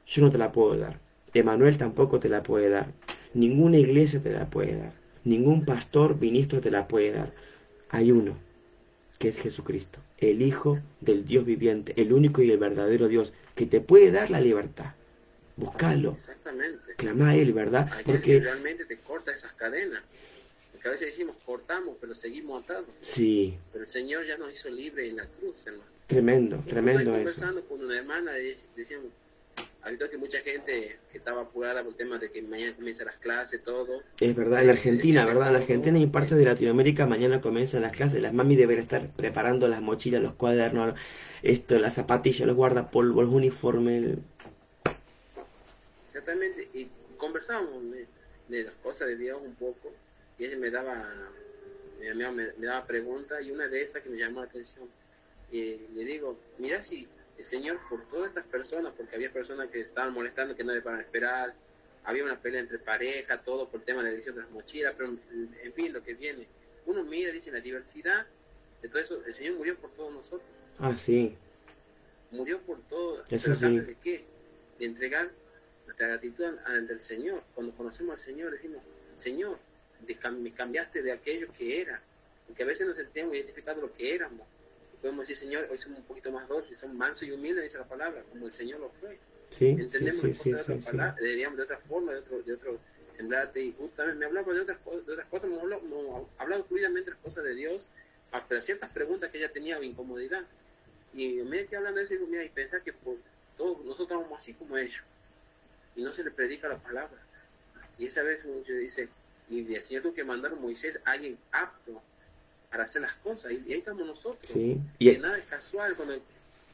Yo no te la puedo dar. Emanuel tampoco te la puede dar. Ninguna iglesia te la puede dar. Ningún pastor, ministro te la puede dar. Hay uno, que es Jesucristo, el Hijo del Dios viviente, el único y el verdadero Dios, que te puede dar la libertad. Buscalo, Exactamente. clama a Él, ¿verdad? Porque realmente te corta esas cadenas. Porque a veces decimos cortamos, pero seguimos atados. sí, Pero el Señor ya nos hizo libre en la cruz, hermano. tremendo, Estoy tremendo eso. conversando con una hermana y decíamos, ahorita que mucha gente que estaba apurada por el tema de que mañana comienzan las clases, todo. Es verdad, en Argentina, ¿verdad? En Argentina y partes de Latinoamérica mañana comienzan las clases. Las mami deben estar preparando las mochilas, los cuadernos, esto, las zapatillas, los guardapolvos, los uniformes. Exactamente. Y conversamos. ¿eh? de las cosas de Dios un poco y él me daba me, me, daba preguntas y una de esas que me llamó la atención y le digo mira si el Señor por todas estas personas porque había personas que estaban molestando que no le para esperar había una pelea entre pareja todo por el tema de la edición de las mochilas pero en fin lo que viene uno mira dice la diversidad de todo eso el Señor murió por todos nosotros ah sí murió por todo eso sí. de qué de entregar nuestra gratitud ante el Señor. Cuando conocemos al Señor decimos, Señor, me cambiaste de aquello que era. Porque a veces nos sentimos identificados lo que éramos. Y podemos decir, Señor, hoy somos un poquito más dulces, somos mansos y humildes, dice la palabra, como el Señor lo fue. Sí, Entendemos sí, sí, de, palabra, de otra forma, de otro, de otro semblante. Y justamente me hablaba de otras, de otras cosas, me hablaba, hablado fluidamente de las cosas de Dios, para ciertas preguntas que ella tenía incomodidad. Y me quedé hablando de eso y digo, mira, y pensar que por todos nosotros estamos así como ellos y no se le predica la palabra. Y esa vez mucho dice, y Señor tuvo que mandar a Moisés alguien apto para hacer las cosas, y, ahí estamos nosotros. Sí. Y nada es casual, cuando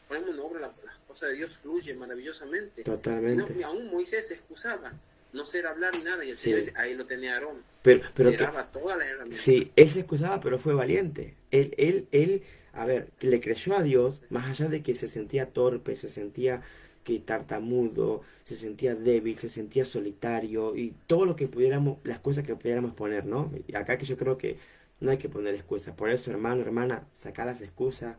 ponemos en obra las cosas de Dios fluye maravillosamente. Totalmente. Sino que aún Moisés se excusaba, no ser hablar ni nada, y el Señor ahí lo tenía Aarón. Pero, pero que, todas las herramientas. Sí, él se excusaba, pero fue valiente. Él, él, él, a ver, le creyó a Dios, más allá de que se sentía torpe, se sentía que tartamudo, se sentía débil, se sentía solitario y todo lo que pudiéramos, las cosas que pudiéramos poner, ¿no? Y acá que yo creo que no hay que poner excusas. Por eso, hermano, hermana, saca las excusas,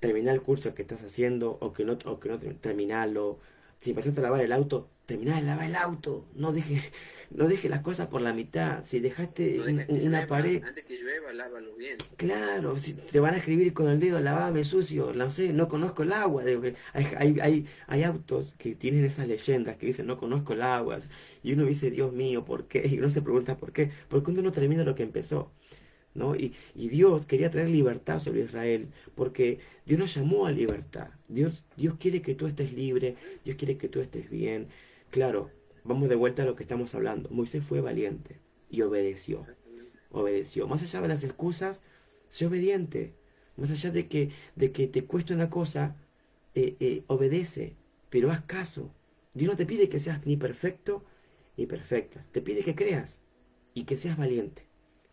termina el curso que estás haciendo o que no, o que no terminalo. Si empezaste a lavar el auto, termina de lavar el auto. No dejes no deje las cosas por la mitad. Si dejaste una pared. Antes que llueva, lávalo bien. Claro, si te van a escribir con el dedo, lavame sucio, no sé, no conozco el agua. Hay, hay, hay, hay autos que tienen esas leyendas que dicen no conozco el agua. Y uno dice, Dios mío, ¿por qué? Y uno se pregunta por qué. Porque uno no termina lo que empezó. ¿No? Y, y, Dios quería traer libertad sobre Israel, porque Dios nos llamó a libertad. Dios, Dios quiere que tú estés libre, Dios quiere que tú estés bien. Claro, vamos de vuelta a lo que estamos hablando. Moisés fue valiente y obedeció. Obedeció. Más allá de las excusas, sé obediente. Más allá de que, de que te cueste una cosa, eh, eh, obedece, pero haz caso. Dios no te pide que seas ni perfecto ni perfecta. Te pide que creas y que seas valiente.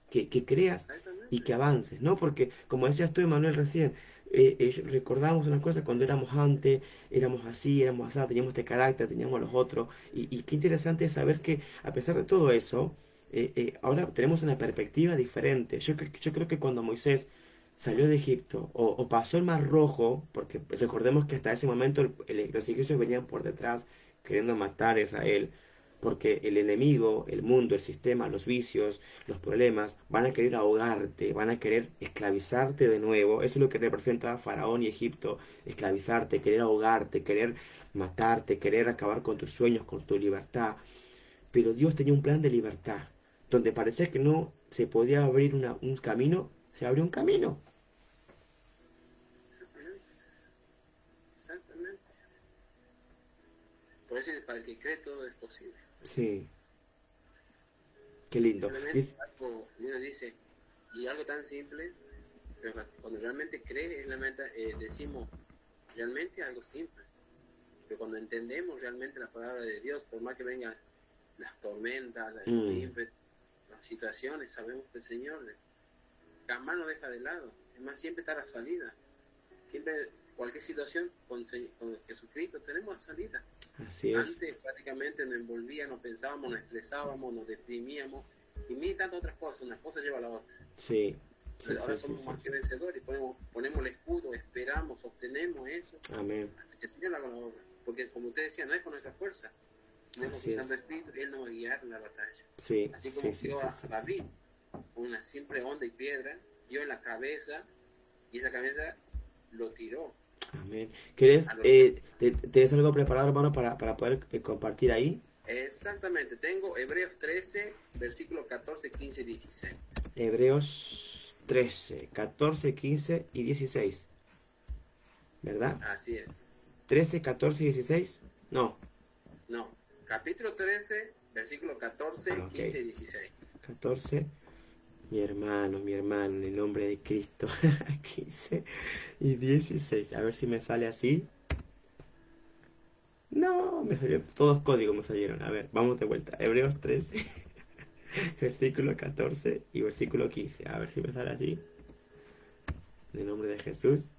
Que, que creas y que avances, ¿no? Porque, como decías tú, Emanuel, recién, eh, eh, recordamos una cosa cuando éramos antes, éramos así, éramos así, teníamos este carácter, teníamos los otros. Y, qué interesante es saber que a pesar de todo eso, eh, ahora tenemos una perspectiva diferente. Yo, yo creo que cuando Moisés salió de Egipto o, pasó el Mar Rojo, porque recordemos que hasta ese momento los egipcios venían por detrás queriendo matar a Israel, porque el enemigo, el mundo, el sistema, los vicios, los problemas van a querer ahogarte, van a querer esclavizarte de nuevo. Eso es lo que representa Faraón y Egipto, esclavizarte, querer ahogarte, querer matarte, querer acabar con tus sueños, con tu libertad. Pero Dios tenía un plan de libertad, donde parecía que no se podía abrir un camino, se abrió un camino. Por eso para el que cree todo es posible. Sí. Qué lindo. dice, y algo tan simple, pero cuando realmente crees, realmente, eh, decimos realmente algo simple. Pero cuando entendemos realmente la palabra de Dios, por más que vengan las tormentas, las, mm. las situaciones, sabemos que el Señor jamás nos deja de lado. Es más, siempre está la salida. Siempre, cualquier situación, con, con Jesucristo tenemos salida. Así es. Antes prácticamente nos envolvíamos, nos pensábamos, nos estresábamos, nos deprimíamos y mil tantas otras cosas. Una cosa lleva a la otra. Sí. ahora somos más que vencedores, ponemos, ponemos el escudo, esperamos, obtenemos eso. Amén. Hasta que el Señor haga la obra. Porque como usted decía, no es con nuestra fuerza. Con el Espíritu, Él nos va a guiar en la batalla. Sí. Así como dio a David, una simple onda y piedra, dio en la cabeza y esa cabeza lo tiró Amén. ¿Quieres, eh, ¿Tienes algo preparado, hermano, para, para poder eh, compartir ahí? Exactamente, tengo Hebreos 13, versículos 14, 15 y 16. Hebreos 13, 14, 15 y 16. ¿Verdad? Así es. 13, 14 y 16? No. No, capítulo 13, versículos 14, 15 y 16. 14, mi hermano, mi hermano, en el nombre de Cristo. 15 y 16. A ver si me sale así. No, me salió, todos códigos me salieron. A ver, vamos de vuelta. Hebreos 13, versículo 14 y versículo 15. A ver si me sale así. En el nombre de Jesús.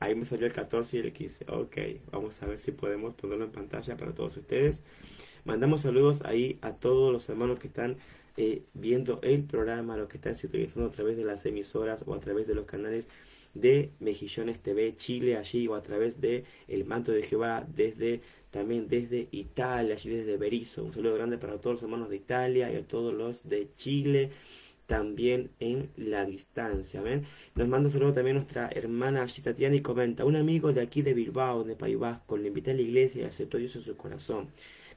Ahí me salió el 14 y el 15. Ok, vamos a ver si podemos ponerlo en pantalla para todos ustedes. Mandamos saludos ahí a todos los hermanos que están eh, viendo el programa, los que están utilizando a través de las emisoras o a través de los canales de Mejillones TV Chile allí o a través de El Manto de Jehová desde también desde Italia, allí desde Berizo. Un saludo grande para todos los hermanos de Italia y a todos los de Chile también en la distancia. ¿ven? Nos manda saludo también nuestra hermana Tatiana y comenta, un amigo de aquí de Bilbao, de País Vasco, le invité a la iglesia y aceptó Dios en su corazón.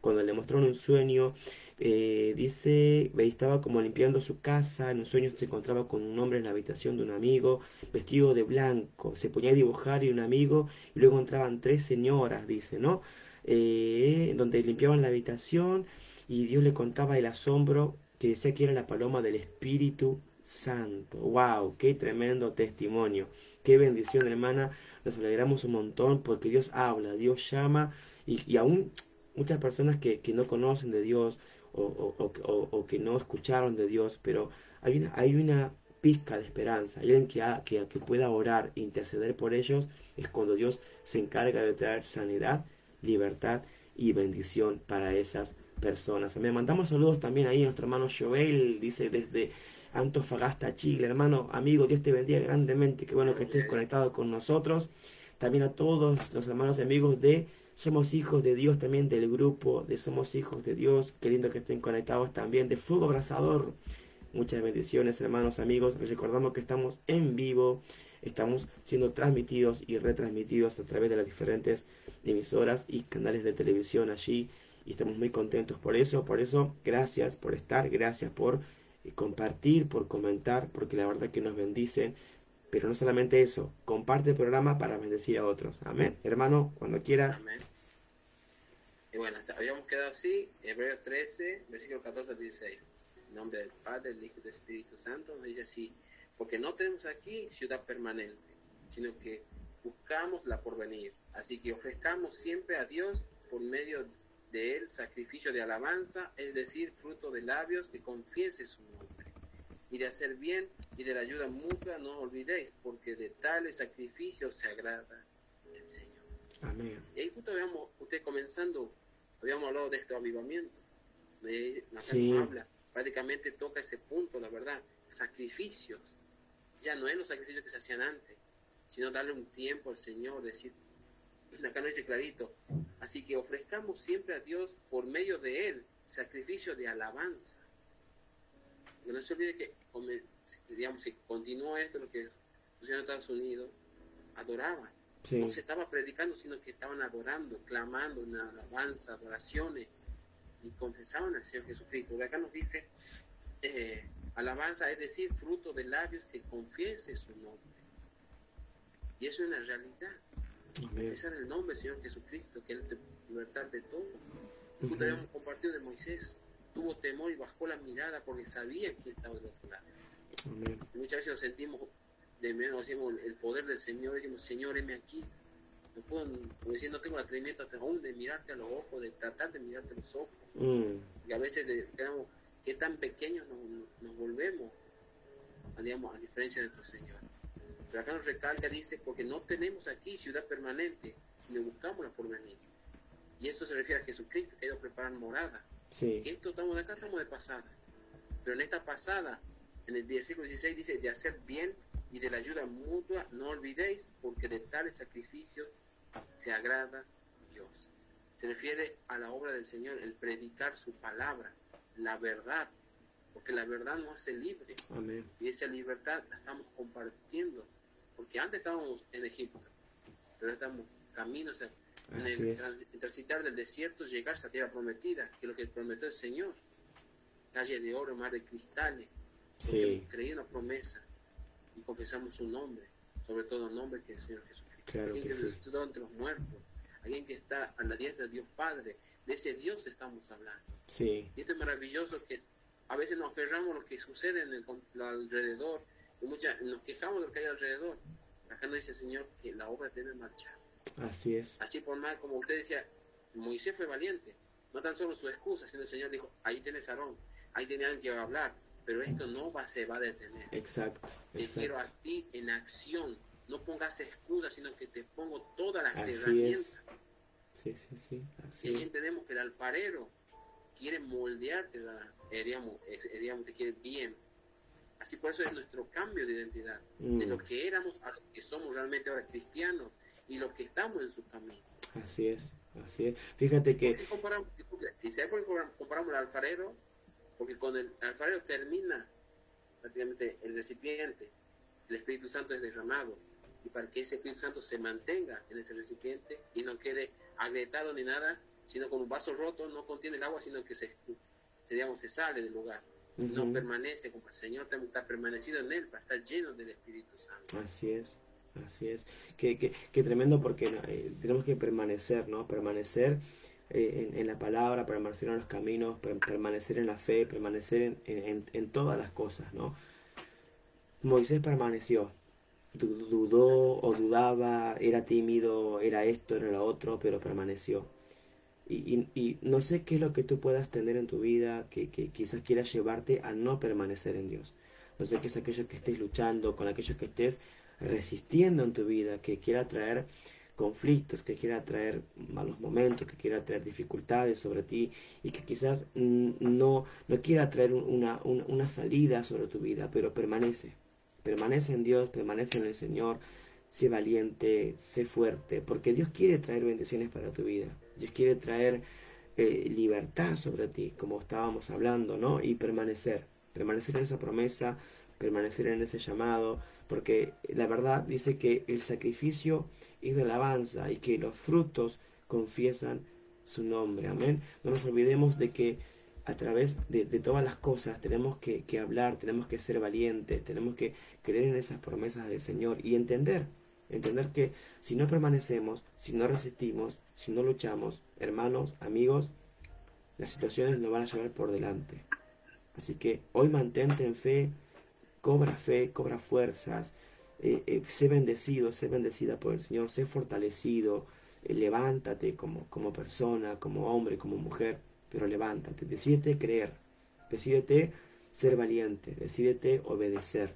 Cuando le mostraron un sueño, eh, dice, estaba como limpiando su casa, en un sueño se encontraba con un hombre en la habitación de un amigo, vestido de blanco, se ponía a dibujar y un amigo, y luego entraban tres señoras, dice, ¿no? Eh, donde limpiaban la habitación y Dios le contaba el asombro que decía que era la paloma del Espíritu Santo. ¡Wow! ¡Qué tremendo testimonio! ¡Qué bendición, hermana! Nos alegramos un montón porque Dios habla, Dios llama y, y aún muchas personas que, que, no conocen de Dios o, o, o, que no escucharon de Dios, pero hay una, hay una pizca de esperanza. alguien que, que, que pueda orar e interceder por ellos es cuando Dios se encarga de traer sanidad, libertad y bendición para esas personas. Me mandamos saludos también ahí a nuestro hermano Joel, dice desde Antofagasta, Chile. Hermano, amigo, Dios te bendiga grandemente. Qué bueno que estés conectado con nosotros. También a todos los hermanos y amigos de Somos Hijos de Dios, también del grupo de Somos Hijos de Dios. Qué lindo que estén conectados también de Fuego Abrazador. Muchas bendiciones, hermanos, amigos. Recordamos que estamos en vivo. Estamos siendo transmitidos y retransmitidos a través de las diferentes emisoras y canales de televisión allí y estamos muy contentos por eso. Por eso, gracias por estar, gracias por eh, compartir, por comentar, porque la verdad que nos bendicen. Pero no solamente eso, comparte el programa para bendecir a otros. Amén. Hermano, cuando quieras. Amén. Y bueno, habíamos quedado así, Hebreos 13, versículo 14 al 16. En nombre del Padre, del Hijo y del Espíritu Santo, nos dice así, porque no tenemos aquí ciudad permanente, sino que buscamos la porvenir. Así que ofrezcamos siempre a Dios por medio de él sacrificio de alabanza, es decir, fruto de labios que confiese su nombre. Y de hacer bien y de la ayuda mutua no olvidéis, porque de tales sacrificios se agrada el Señor. Amén. Y ahí justo habíamos, usted comenzando, habíamos hablado de este avivamiento. De, habla, prácticamente toca ese punto, la verdad. Sacrificios. Ya no es los sacrificios que se hacían antes, sino darle un tiempo al Señor, decir, acá no dice clarito, así que ofrezcamos siempre a Dios por medio de Él sacrificio de alabanza. Que no se olvide que, digamos, si continúa esto, lo que sucedió en Estados Unidos, adoraban. No se estaba predicando, sino que estaban adorando, clamando en alabanza, adoraciones, y confesaban al Señor Jesucristo. acá nos dice, eh, alabanza es decir, fruto de labios que confiese su nombre. Y eso es una realidad. Era el nombre del Señor Jesucristo, que Él te libertad de todo. Uh habíamos compartido de Moisés. Tuvo temor y bajó la mirada porque sabía que estaba del otro lado. muchas veces nos sentimos de menos, decimos el poder del Señor, decimos, Señor, heme aquí. No puedo, como decir, no tengo el atrevimiento aún de mirarte a los ojos, de tratar de mirarte a los ojos. Mm. Y a veces que tan pequeños nos, nos volvemos, digamos, a diferencia de nuestro Señor. Pero acá nos recalca, dice, porque no tenemos aquí ciudad permanente, sino buscamos la porvenir. Y esto se refiere a Jesucristo, que ha ido a preparar morada. Sí. Esto estamos de acá, estamos de pasada. Pero en esta pasada, en el versículo 16 dice, de hacer bien y de la ayuda mutua, no olvidéis, porque de tales sacrificios se agrada Dios. Se refiere a la obra del Señor, el predicar su palabra, la verdad, porque la verdad nos hace libre. Amén. Y esa libertad la estamos compartiendo porque antes estábamos en Egipto, pero estamos camino, o sea, en el transitar del desierto, llegar a esa tierra prometida, que es lo que prometió el Señor, calle de oro, mar de cristales, sí. creí en la promesa y confesamos su nombre, sobre todo el nombre que es el Señor Jesucristo, claro alguien que, que resucitó entre los muertos, alguien que está a la diestra de Dios Padre, de ese Dios estamos hablando. Sí. Y esto es maravilloso que a veces nos aferramos a lo que sucede en el alrededor, y muchas, nos quejamos de lo que hay alrededor. Acá nos dice el Señor que la obra debe marchar. Así es. Así por más, como usted decía, Moisés fue valiente. No tan solo su excusa, sino el Señor dijo, ahí tienes Aarón, ahí tiene alguien que va a hablar, pero esto no va, se va a detener. Exacto. Te exacto. quiero a ti en acción. No pongas excusas, sino que te pongo todas las Así herramientas. es. Sí, sí, sí. Así Y ahí entendemos que el alfarero quiere moldearte, eh, digamos, es- eh, te quiere bien. Así por eso es nuestro cambio de identidad, de Mm. lo que éramos a lo que somos realmente ahora cristianos y lo que estamos en su camino. Así es. Así es. Fíjate ¿Por que. qué comparamos, ¿y sabe por qué compara- comparamos al alfarero? Porque con el alfarero termina prácticamente el recipiente, el Espíritu Santo es derramado. Y para que ese Espíritu Santo se mantenga en ese recipiente y no quede agrietado ni nada, sino con un vaso roto, no contiene el agua, sino que se, digamos, se sale del lugar. No Ujú. permanece, como el Señor estar permanecido en él para estar lleno del Espíritu Santo. Así es, así es. Qué, qué, qué tremendo porque. Eh, tenemos que permanecer, ¿no? Permanecer eh, en, la palabra, permanecer en los caminos, per- permanecer en la fe, permanecer en, en, todas las cosas, ¿no? Moisés permaneció, Du- dudó o dudaba, era tímido, era esto, era lo otro, pero permaneció. Y, y, no sé qué es lo que tú puedas tener en tu vida que, que quizás quieras llevarte a no permanecer en Dios. No sé qué es aquello que estés luchando, con aquellos que estés resistiendo en tu vida, que quiera traer conflictos, que quiera traer malos momentos, que quiera traer dificultades sobre ti y que quizás no, no quiera traer un- una, una, una salida sobre tu vida, pero permanece. Permanece en Dios, permanece en el Señor, sé valiente, sé fuerte, porque Dios quiere traer bendiciones para tu vida. Dios quiere traer eh, libertad sobre ti, como estábamos hablando, ¿no? Y permanecer, permanecer en esa promesa, permanecer en ese llamado, porque la verdad dice que el sacrificio es de alabanza y que los frutos confiesan su nombre. Amén. No nos olvidemos de que a través de, todas las cosas tenemos que, que hablar, tenemos que ser valientes, tenemos que creer en esas promesas del Señor y entender, entender que si no permanecemos, si no resistimos, si no luchamos, hermanos, amigos, las situaciones nos van a llevar por delante. Así que hoy mantente en fe, cobra fe, cobra fuerzas, eh, eh, sé bendecido, sé bendecida por el Señor, sé fortalecido, eh, levántate como, como persona, como hombre, como mujer, pero levántate, decídete creer, decídete ser valiente, decídete obedecer.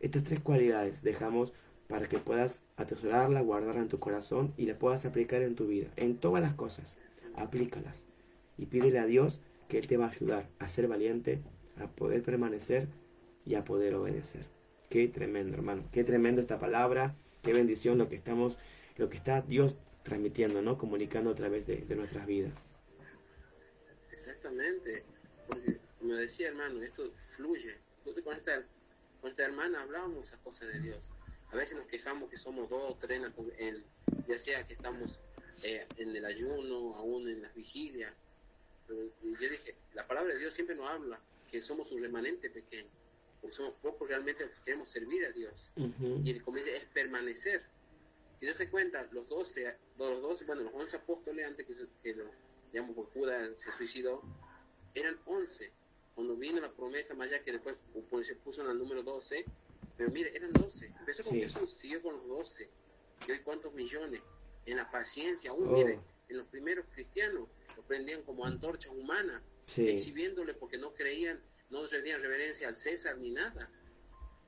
Estas tres cualidades dejamos para que puedas atesorarla, guardarla en tu corazón y la puedas aplicar en tu vida, en todas las cosas, aplícalas y pídele a Dios que Él te va a ayudar a ser valiente, a poder permanecer y a poder obedecer. Qué tremendo, hermano, qué tremendo esta palabra, qué bendición lo que estamos, lo que está Dios transmitiendo, ¿no? Comunicando a través de, nuestras vidas. Exactamente, como decía hermano, esto fluye. Con esta, con esta hermana hablábamos esas cosas de Dios. A veces nos quejamos que somos dos o tres, en ya sea que estamos eh, en el ayuno, aún en las vigilias. Yo dije, la palabra de Dios siempre nos habla que somos un remanente pequeño, porque somos pocos realmente los que queremos servir a Dios. Ujú. Y el dice, es permanecer. Si no se cuenta, los 12, los 12, bueno, los 11 apóstoles antes que, que lo, digamos, por Judas se suicidó, eran 11. Cuando vino la promesa más allá que después pues, se puso en el número 12, pero mire, eran 12. Empezó con Sí. Jesús, siguió con los 12. Y hoy cuántos millones. En la paciencia, aún Oh. mire, en los primeros cristianos lo prendían como antorchas humanas, Sí, exhibiéndole porque no creían, no rendían reverencia al César ni nada.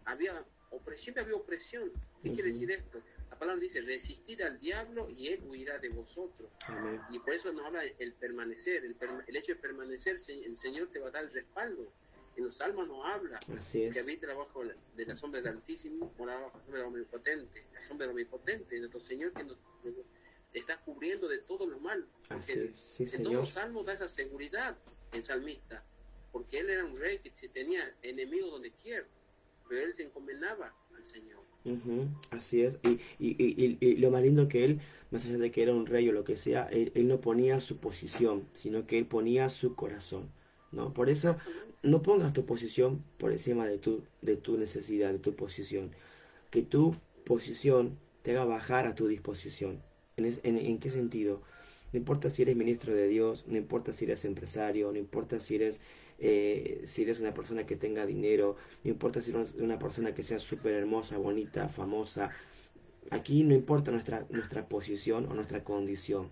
Había opre- siempre había opresión. ¿Qué quiere Ujú. decir esto? La palabra dice, resistir al diablo y él huirá de vosotros. amén. Y por eso nos habla el permanecer, el, perma- el hecho de permanecer, el Señor te va a dar el respaldo. En los salmos nos habla Así es. que habita abajo de la sombra del Altísimo, bajo la sombra del Omnipotente, la sombra del Omnipotente, nuestro Señor que nos, está cubriendo de todo lo mal. Así es. Sí, en todos Señor. los salmos da esa seguridad en salmista, porque él era un rey que se tenía enemigos donde quiera, pero él se encomendaba al Señor. Ujú, Así es. Y, y, y, y- y lo más lindo que él, más allá de que era un rey o lo que sea, él, él no ponía su posición, sino que él ponía su corazón. ¿no? Por eso, no pongas tu posición por encima de tu, de tu necesidad, de tu posición. Que tu posición te haga bajar a tu disposición. ¿En, es- en, en qué sentido? No importa si eres ministro de Dios, no importa si eres empresario, no importa si eres, eh, si eres una persona que tenga dinero, no importa si eres una persona que sea súper hermosa, bonita, famosa. Aquí no importa nuestra, nuestra posición o nuestra condición,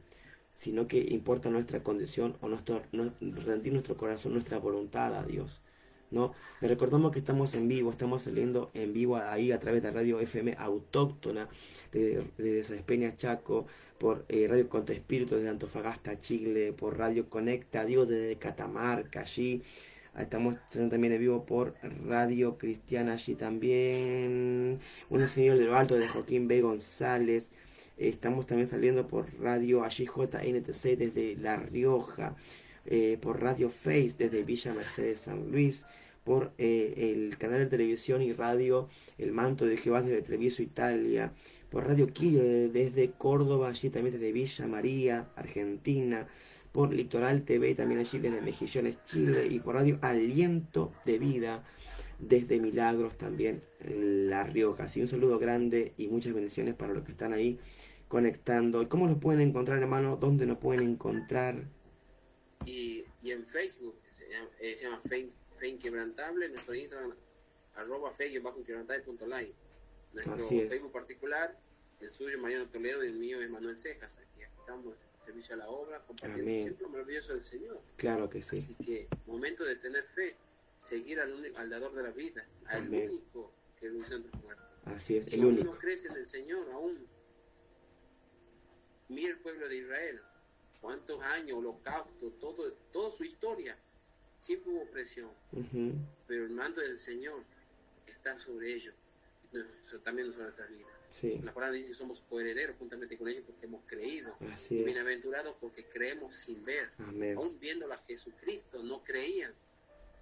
sino que importa nuestra condición o nuestro, rendir nuestro corazón, nuestra voluntad a Dios. ¿no? Le recordamos que estamos en vivo, estamos saliendo en vivo ahí a través de Radio FM autóctona de, de Chaco, por eh, Radio Conto Espíritu desde Antofagasta, Chile, por Radio Conecta Dios desde Catamarca, allí. Estamos también en vivo por Radio Cristiana allí también. Un señor de lo alto de Joaquín B. González. Estamos también saliendo por Radio NTC desde La Rioja. Eh, por Radio Face desde Villa Mercedes San Luis, por eh, el canal de televisión y radio El Manto de Jehová desde Treviso, Italia, por Radio Quillo desde Córdoba, allí también desde Villa María, Argentina, por Litoral TV también allí desde Mejillones, Chile, y por Radio Aliento de Vida desde Milagros también La Rioja. Así un saludo grande y muchas bendiciones para los que están ahí conectando. ¿Y cómo nos pueden encontrar, hermano? ¿Dónde nos pueden encontrar? Y, y en Facebook, se llama, eh, Fe, Inquebrantable, nuestro Instagram, arroba fe bajo live Nuestro Facebook particular, el suyo Mariano Toledo y el mío es Manuel Cejas. Aquí estamos servicio a la obra, compartiendo siempre lo maravilloso del Señor. Claro que sí. Así que, momento de tener fe, seguir al, único, al dador de la vida, al único que lo hizo muertos. Así es, si el único. uno crece en el Señor aún, mira el pueblo de Israel, cuántos años, holocausto, todo, toda su historia, siempre hubo presión, pero el mando del Señor está sobre ellos, también sobre nuestras vidas. La palabra dice que somos coherederos juntamente con ellos porque hemos creído. Así bienaventurados porque creemos sin ver. Aún viendo a Jesucristo, no creían.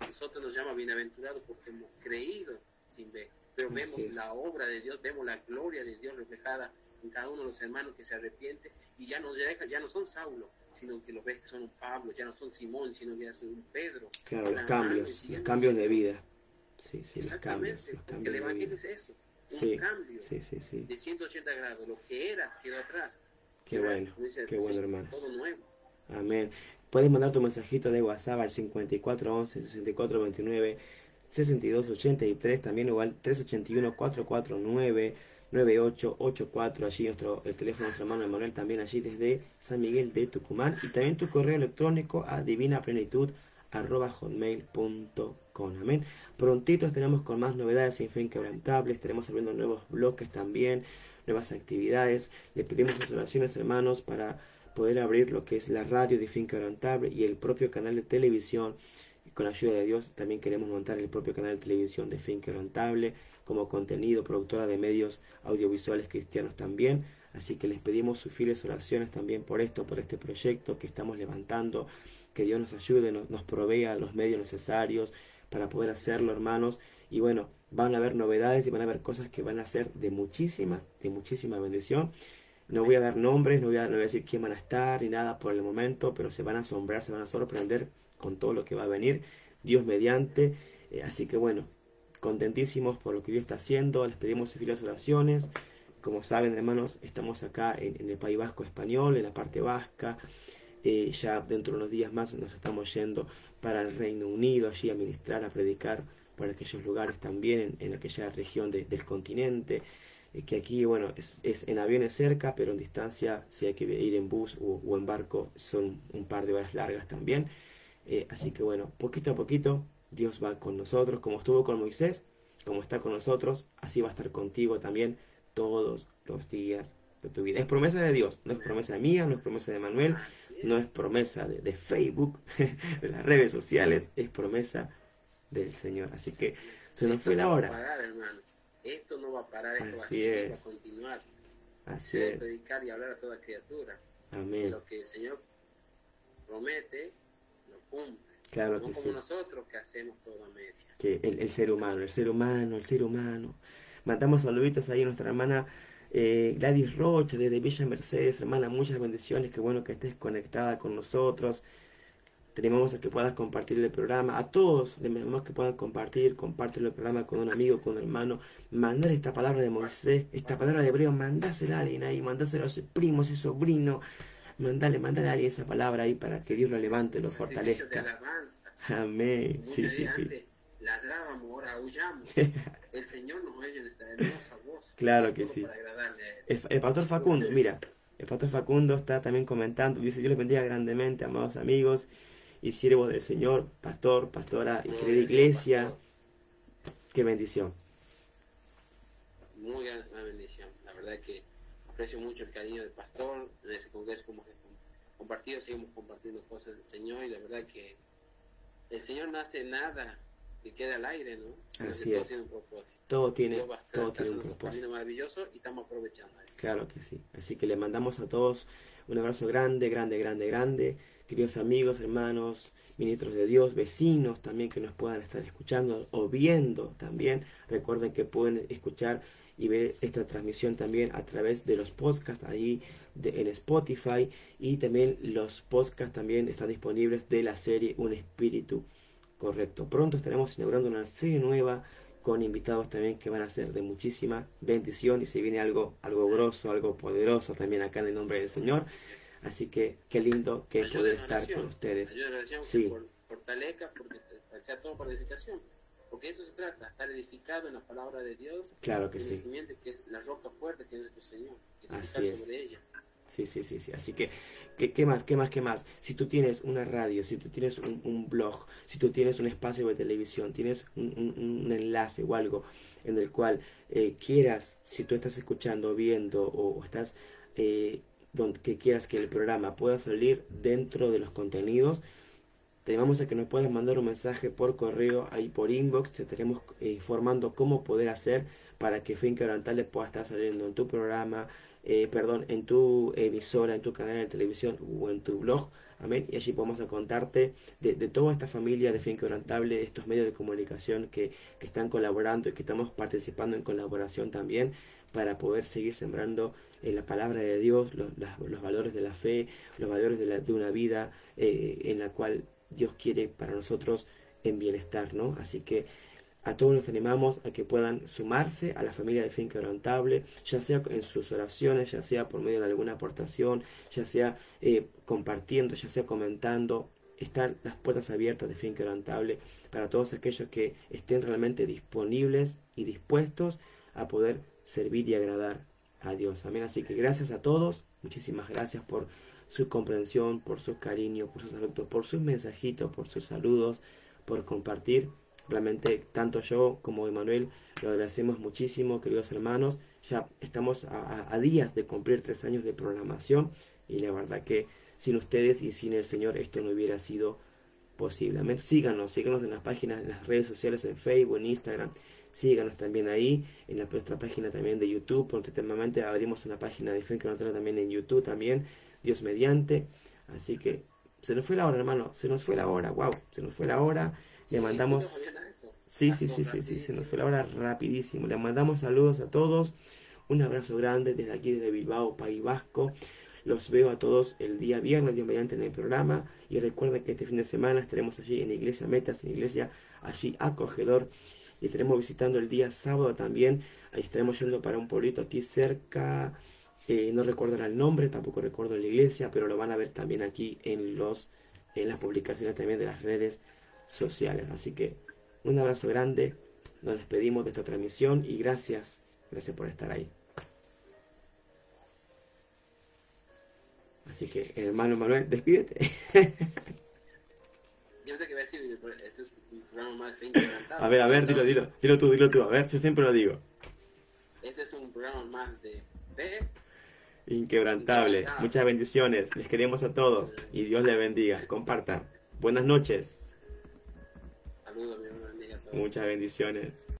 Nosotros nos llama bienaventurados porque hemos creído sin ver. Pero vemos la obra de Dios, vemos la gloria de Dios reflejada en cada uno de los hermanos que se arrepiente y ya no, ya no son Saulo, sino que los ves que son un Pablo, ya no son Simón, sino que ya son un Pedro. Claro, los cambios, los cambios de vida. Sí, sí, Exactamente, los cambios, el Evangelio es eso, un cambio de 180 grados, lo que eras quedó atrás. Qué bueno, qué bueno hermanos. Todo nuevo. Amén. Puedes mandar tu mensajito de WhatsApp al 5411 6429 6283, también igual 381 449 9884, allí nuestro, el teléfono de nuestro hermano Emanuel también allí desde San Miguel de Tucumán y también tu correo electrónico a divinaplenitud hotmail.com amén prontitos tenemos con más novedades en fin quebrantables estaremos abriendo nuevos bloques también nuevas actividades le pedimos sus oraciones hermanos para poder abrir lo que es la radio de fin quebrantable y el propio canal de televisión con la ayuda de Dios también queremos montar el propio canal de televisión de Fin Quebrantable como contenido, productora de medios audiovisuales cristianos también. Así que les pedimos sus fieles oraciones también por esto, por este proyecto que estamos levantando. Que Dios nos ayude, nos, nos provea los medios necesarios para poder hacerlo, hermanos. Y bueno, van a haber novedades y van a haber cosas que van a ser de muchísima, de muchísima bendición. No voy a dar nombres, no voy a, no voy a decir quién van a estar ni nada por el momento, pero se van a asombrar, se van a sorprender con todo lo que va a venir, Dios mediante. Eh, así que bueno, contentísimos por lo que Dios está haciendo, les pedimos fieles oraciones. Como saben, hermanos, estamos acá en, el País Vasco Español, en la parte vasca. Eh, ya dentro de unos días más nos estamos yendo para el Reino Unido, allí a ministrar, a predicar por aquellos lugares también, en, aquella región del continente. Eh, que aquí, bueno, es, en aviones cerca, pero en distancia, si hay que ir en bus o en barco, son un par de horas largas también. Eh, así que bueno, poquito a poquito Dios va con nosotros, como estuvo con Moisés, como está con nosotros, así va a estar contigo también todos los días de tu vida. Es promesa de Dios, no es promesa mía, no es promesa de Manuel, no es promesa de, Facebook, de las redes sociales, es promesa del Señor. Así que se nos fue la hora. Esto no va a parar, esto va a continuar. Así es. predicar y hablar a toda criatura. Amén. Lo que el Señor promete, Claro no como nosotros que hacemos todo a media. Que el, ser humano, el ser humano, el ser humano. Mandamos saluditos ahí a nuestra hermana eh, Gladys Rocha desde Villa Mercedes, hermana, muchas bendiciones, qué bueno que estés conectada con nosotros. Tenemos a que puedas compartir el programa. A todos le pedimos que puedan compartir, compartir el programa con un amigo, con un hermano. Mandar esta palabra de Moisés, esta palabra de hebreo, mandásela a alguien ahí, mandásela a sus primos y sobrinos Mandale, mandale a alguien esa palabra ahí para que Dios lo levante, lo fortalezca. Amén. Sí, sí, sí. ladrábamos, ahora aullamos. El Señor nos oye nuestra hermosa voz. Claro que sí. el pastor Facundo, mira, el pastor Facundo está también comentando, dice, Dios les bendiga grandemente, amados amigos y siervos del Señor, pastor, pastora y querida iglesia, qué bendición. Muy gran una bendición. La verdad que aprecio mucho el cariño del pastor. En ese congreso como que compartido, seguimos compartiendo cosas del Señor y la verdad que el Señor no hace nada que quede al aire, ¿no? Así todo es. tiene un propósito. Todo tiene, estar todo tiene un propósito. maravilloso y estamos aprovechando eso. Claro que sí. Así que le mandamos a todos un abrazo grande, grande, grande, grande. Queridos amigos, hermanos, ministros de Dios, vecinos también que nos puedan estar escuchando o viendo también. Recuerden que pueden escuchar y ver esta transmisión también a través de los podcasts ahí de- en Spotify y también los podcasts también están disponibles de la serie Un Espíritu Correcto. Pronto estaremos inaugurando una serie nueva con invitados también que van a ser de muchísima bendición y se viene algo, algo grosso, algo poderoso también acá en el nombre del Señor. Así que qué lindo que Ayuda poder estar con ustedes. Ayuda Sí. por- fortalezca, porque sea todo para edificación. Porque eso se trata, estar edificado en la palabra de Dios, Claro que sí. que es la roca fuerte que es nuestro Señor, que Así es. sobre ella. Sí, sí, sí, sí. Así que, ¿qué, qué más? ¿Qué más? ¿Qué más? Si tú tienes una radio, si tú tienes un, blog, si tú tienes un espacio de televisión, tienes un, enlace o algo en el cual eh, quieras, si tú estás escuchando, viendo o, estás eh, donde que quieras que el programa pueda salir dentro de los contenidos, te llamamos a que nos puedas mandar un mensaje por correo, ahí por inbox, te estaremos eh, informando cómo poder hacer para que Fe Inquebrantable pueda estar saliendo en tu programa, eh, perdón, en tu emisora, en tu canal de televisión o en tu blog. Amén. Y allí a contarte de, de toda esta familia de Fe Inquebrantable, de estos medios de comunicación que, que están colaborando y que estamos participando en colaboración también para poder seguir sembrando en la palabra de Dios, los, los valores de la fe, los valores de, la- de una vida eh, en la cual Dios quiere para nosotros en bienestar, ¿no? Así que a todos los animamos a que puedan sumarse a la familia de Fe Inquebrantable, ya sea en sus oraciones, ya sea por medio de alguna aportación, ya sea eh, compartiendo, ya sea comentando. Están las puertas abiertas de Fe Inquebrantable para todos aquellos que estén realmente disponibles y dispuestos a poder servir y agradar a Dios. Amén. Así que gracias a todos. Muchísimas gracias por su comprensión, por su cariño, por sus afectos, por sus mensajitos, por sus saludos, por compartir. Realmente tanto yo como Emanuel lo agradecemos muchísimo, queridos hermanos. Ya estamos a, días de cumplir tres años de programación y la verdad que sin ustedes y sin el Señor esto no hubiera sido posible. Amén. Síganos, síganos en las páginas, en las redes sociales, en Facebook, en Instagram. Síganos también ahí, en la, nuestra página también de YouTube. Próximamente abrimos una página de Fe que también en YouTube también, Dios mediante. Así que se nos fue la hora, hermano, se nos fue la hora, wow, se nos fue la hora. Le mandamos... ¿no sabían eso? Sí, sí, sí, sí, sí, se nos fue la hora rapidísimo. Le mandamos saludos a todos, un abrazo grande desde aquí, desde Bilbao, País Vasco. Los veo a todos el día viernes, Dios mediante, en el programa. Y recuerden que este fin de semana estaremos allí en la Iglesia Metas, en la Iglesia allí acogedor. Y estaremos visitando el día sábado también. Ahí estaremos yendo para un pueblito aquí cerca. eh, no recuerdo el nombre, tampoco recuerdo la iglesia, pero lo van a ver también aquí en los en las publicaciones también de las redes sociales. Así que un abrazo grande. Nos despedimos de esta transmisión y gracias, gracias por estar ahí. Así que, hermano Manuel, despídete. Yo decir, este es programa más inquebrantable. A ver, a ver, dilo, dilo, dilo tú, dilo tú. A ver, yo siempre lo digo. Este es un programa más de fe. Inquebrantable. Muchas bendiciones. Les queremos a todos y Dios les bendiga. Compartan. Buenas noches. Muchas bendiciones.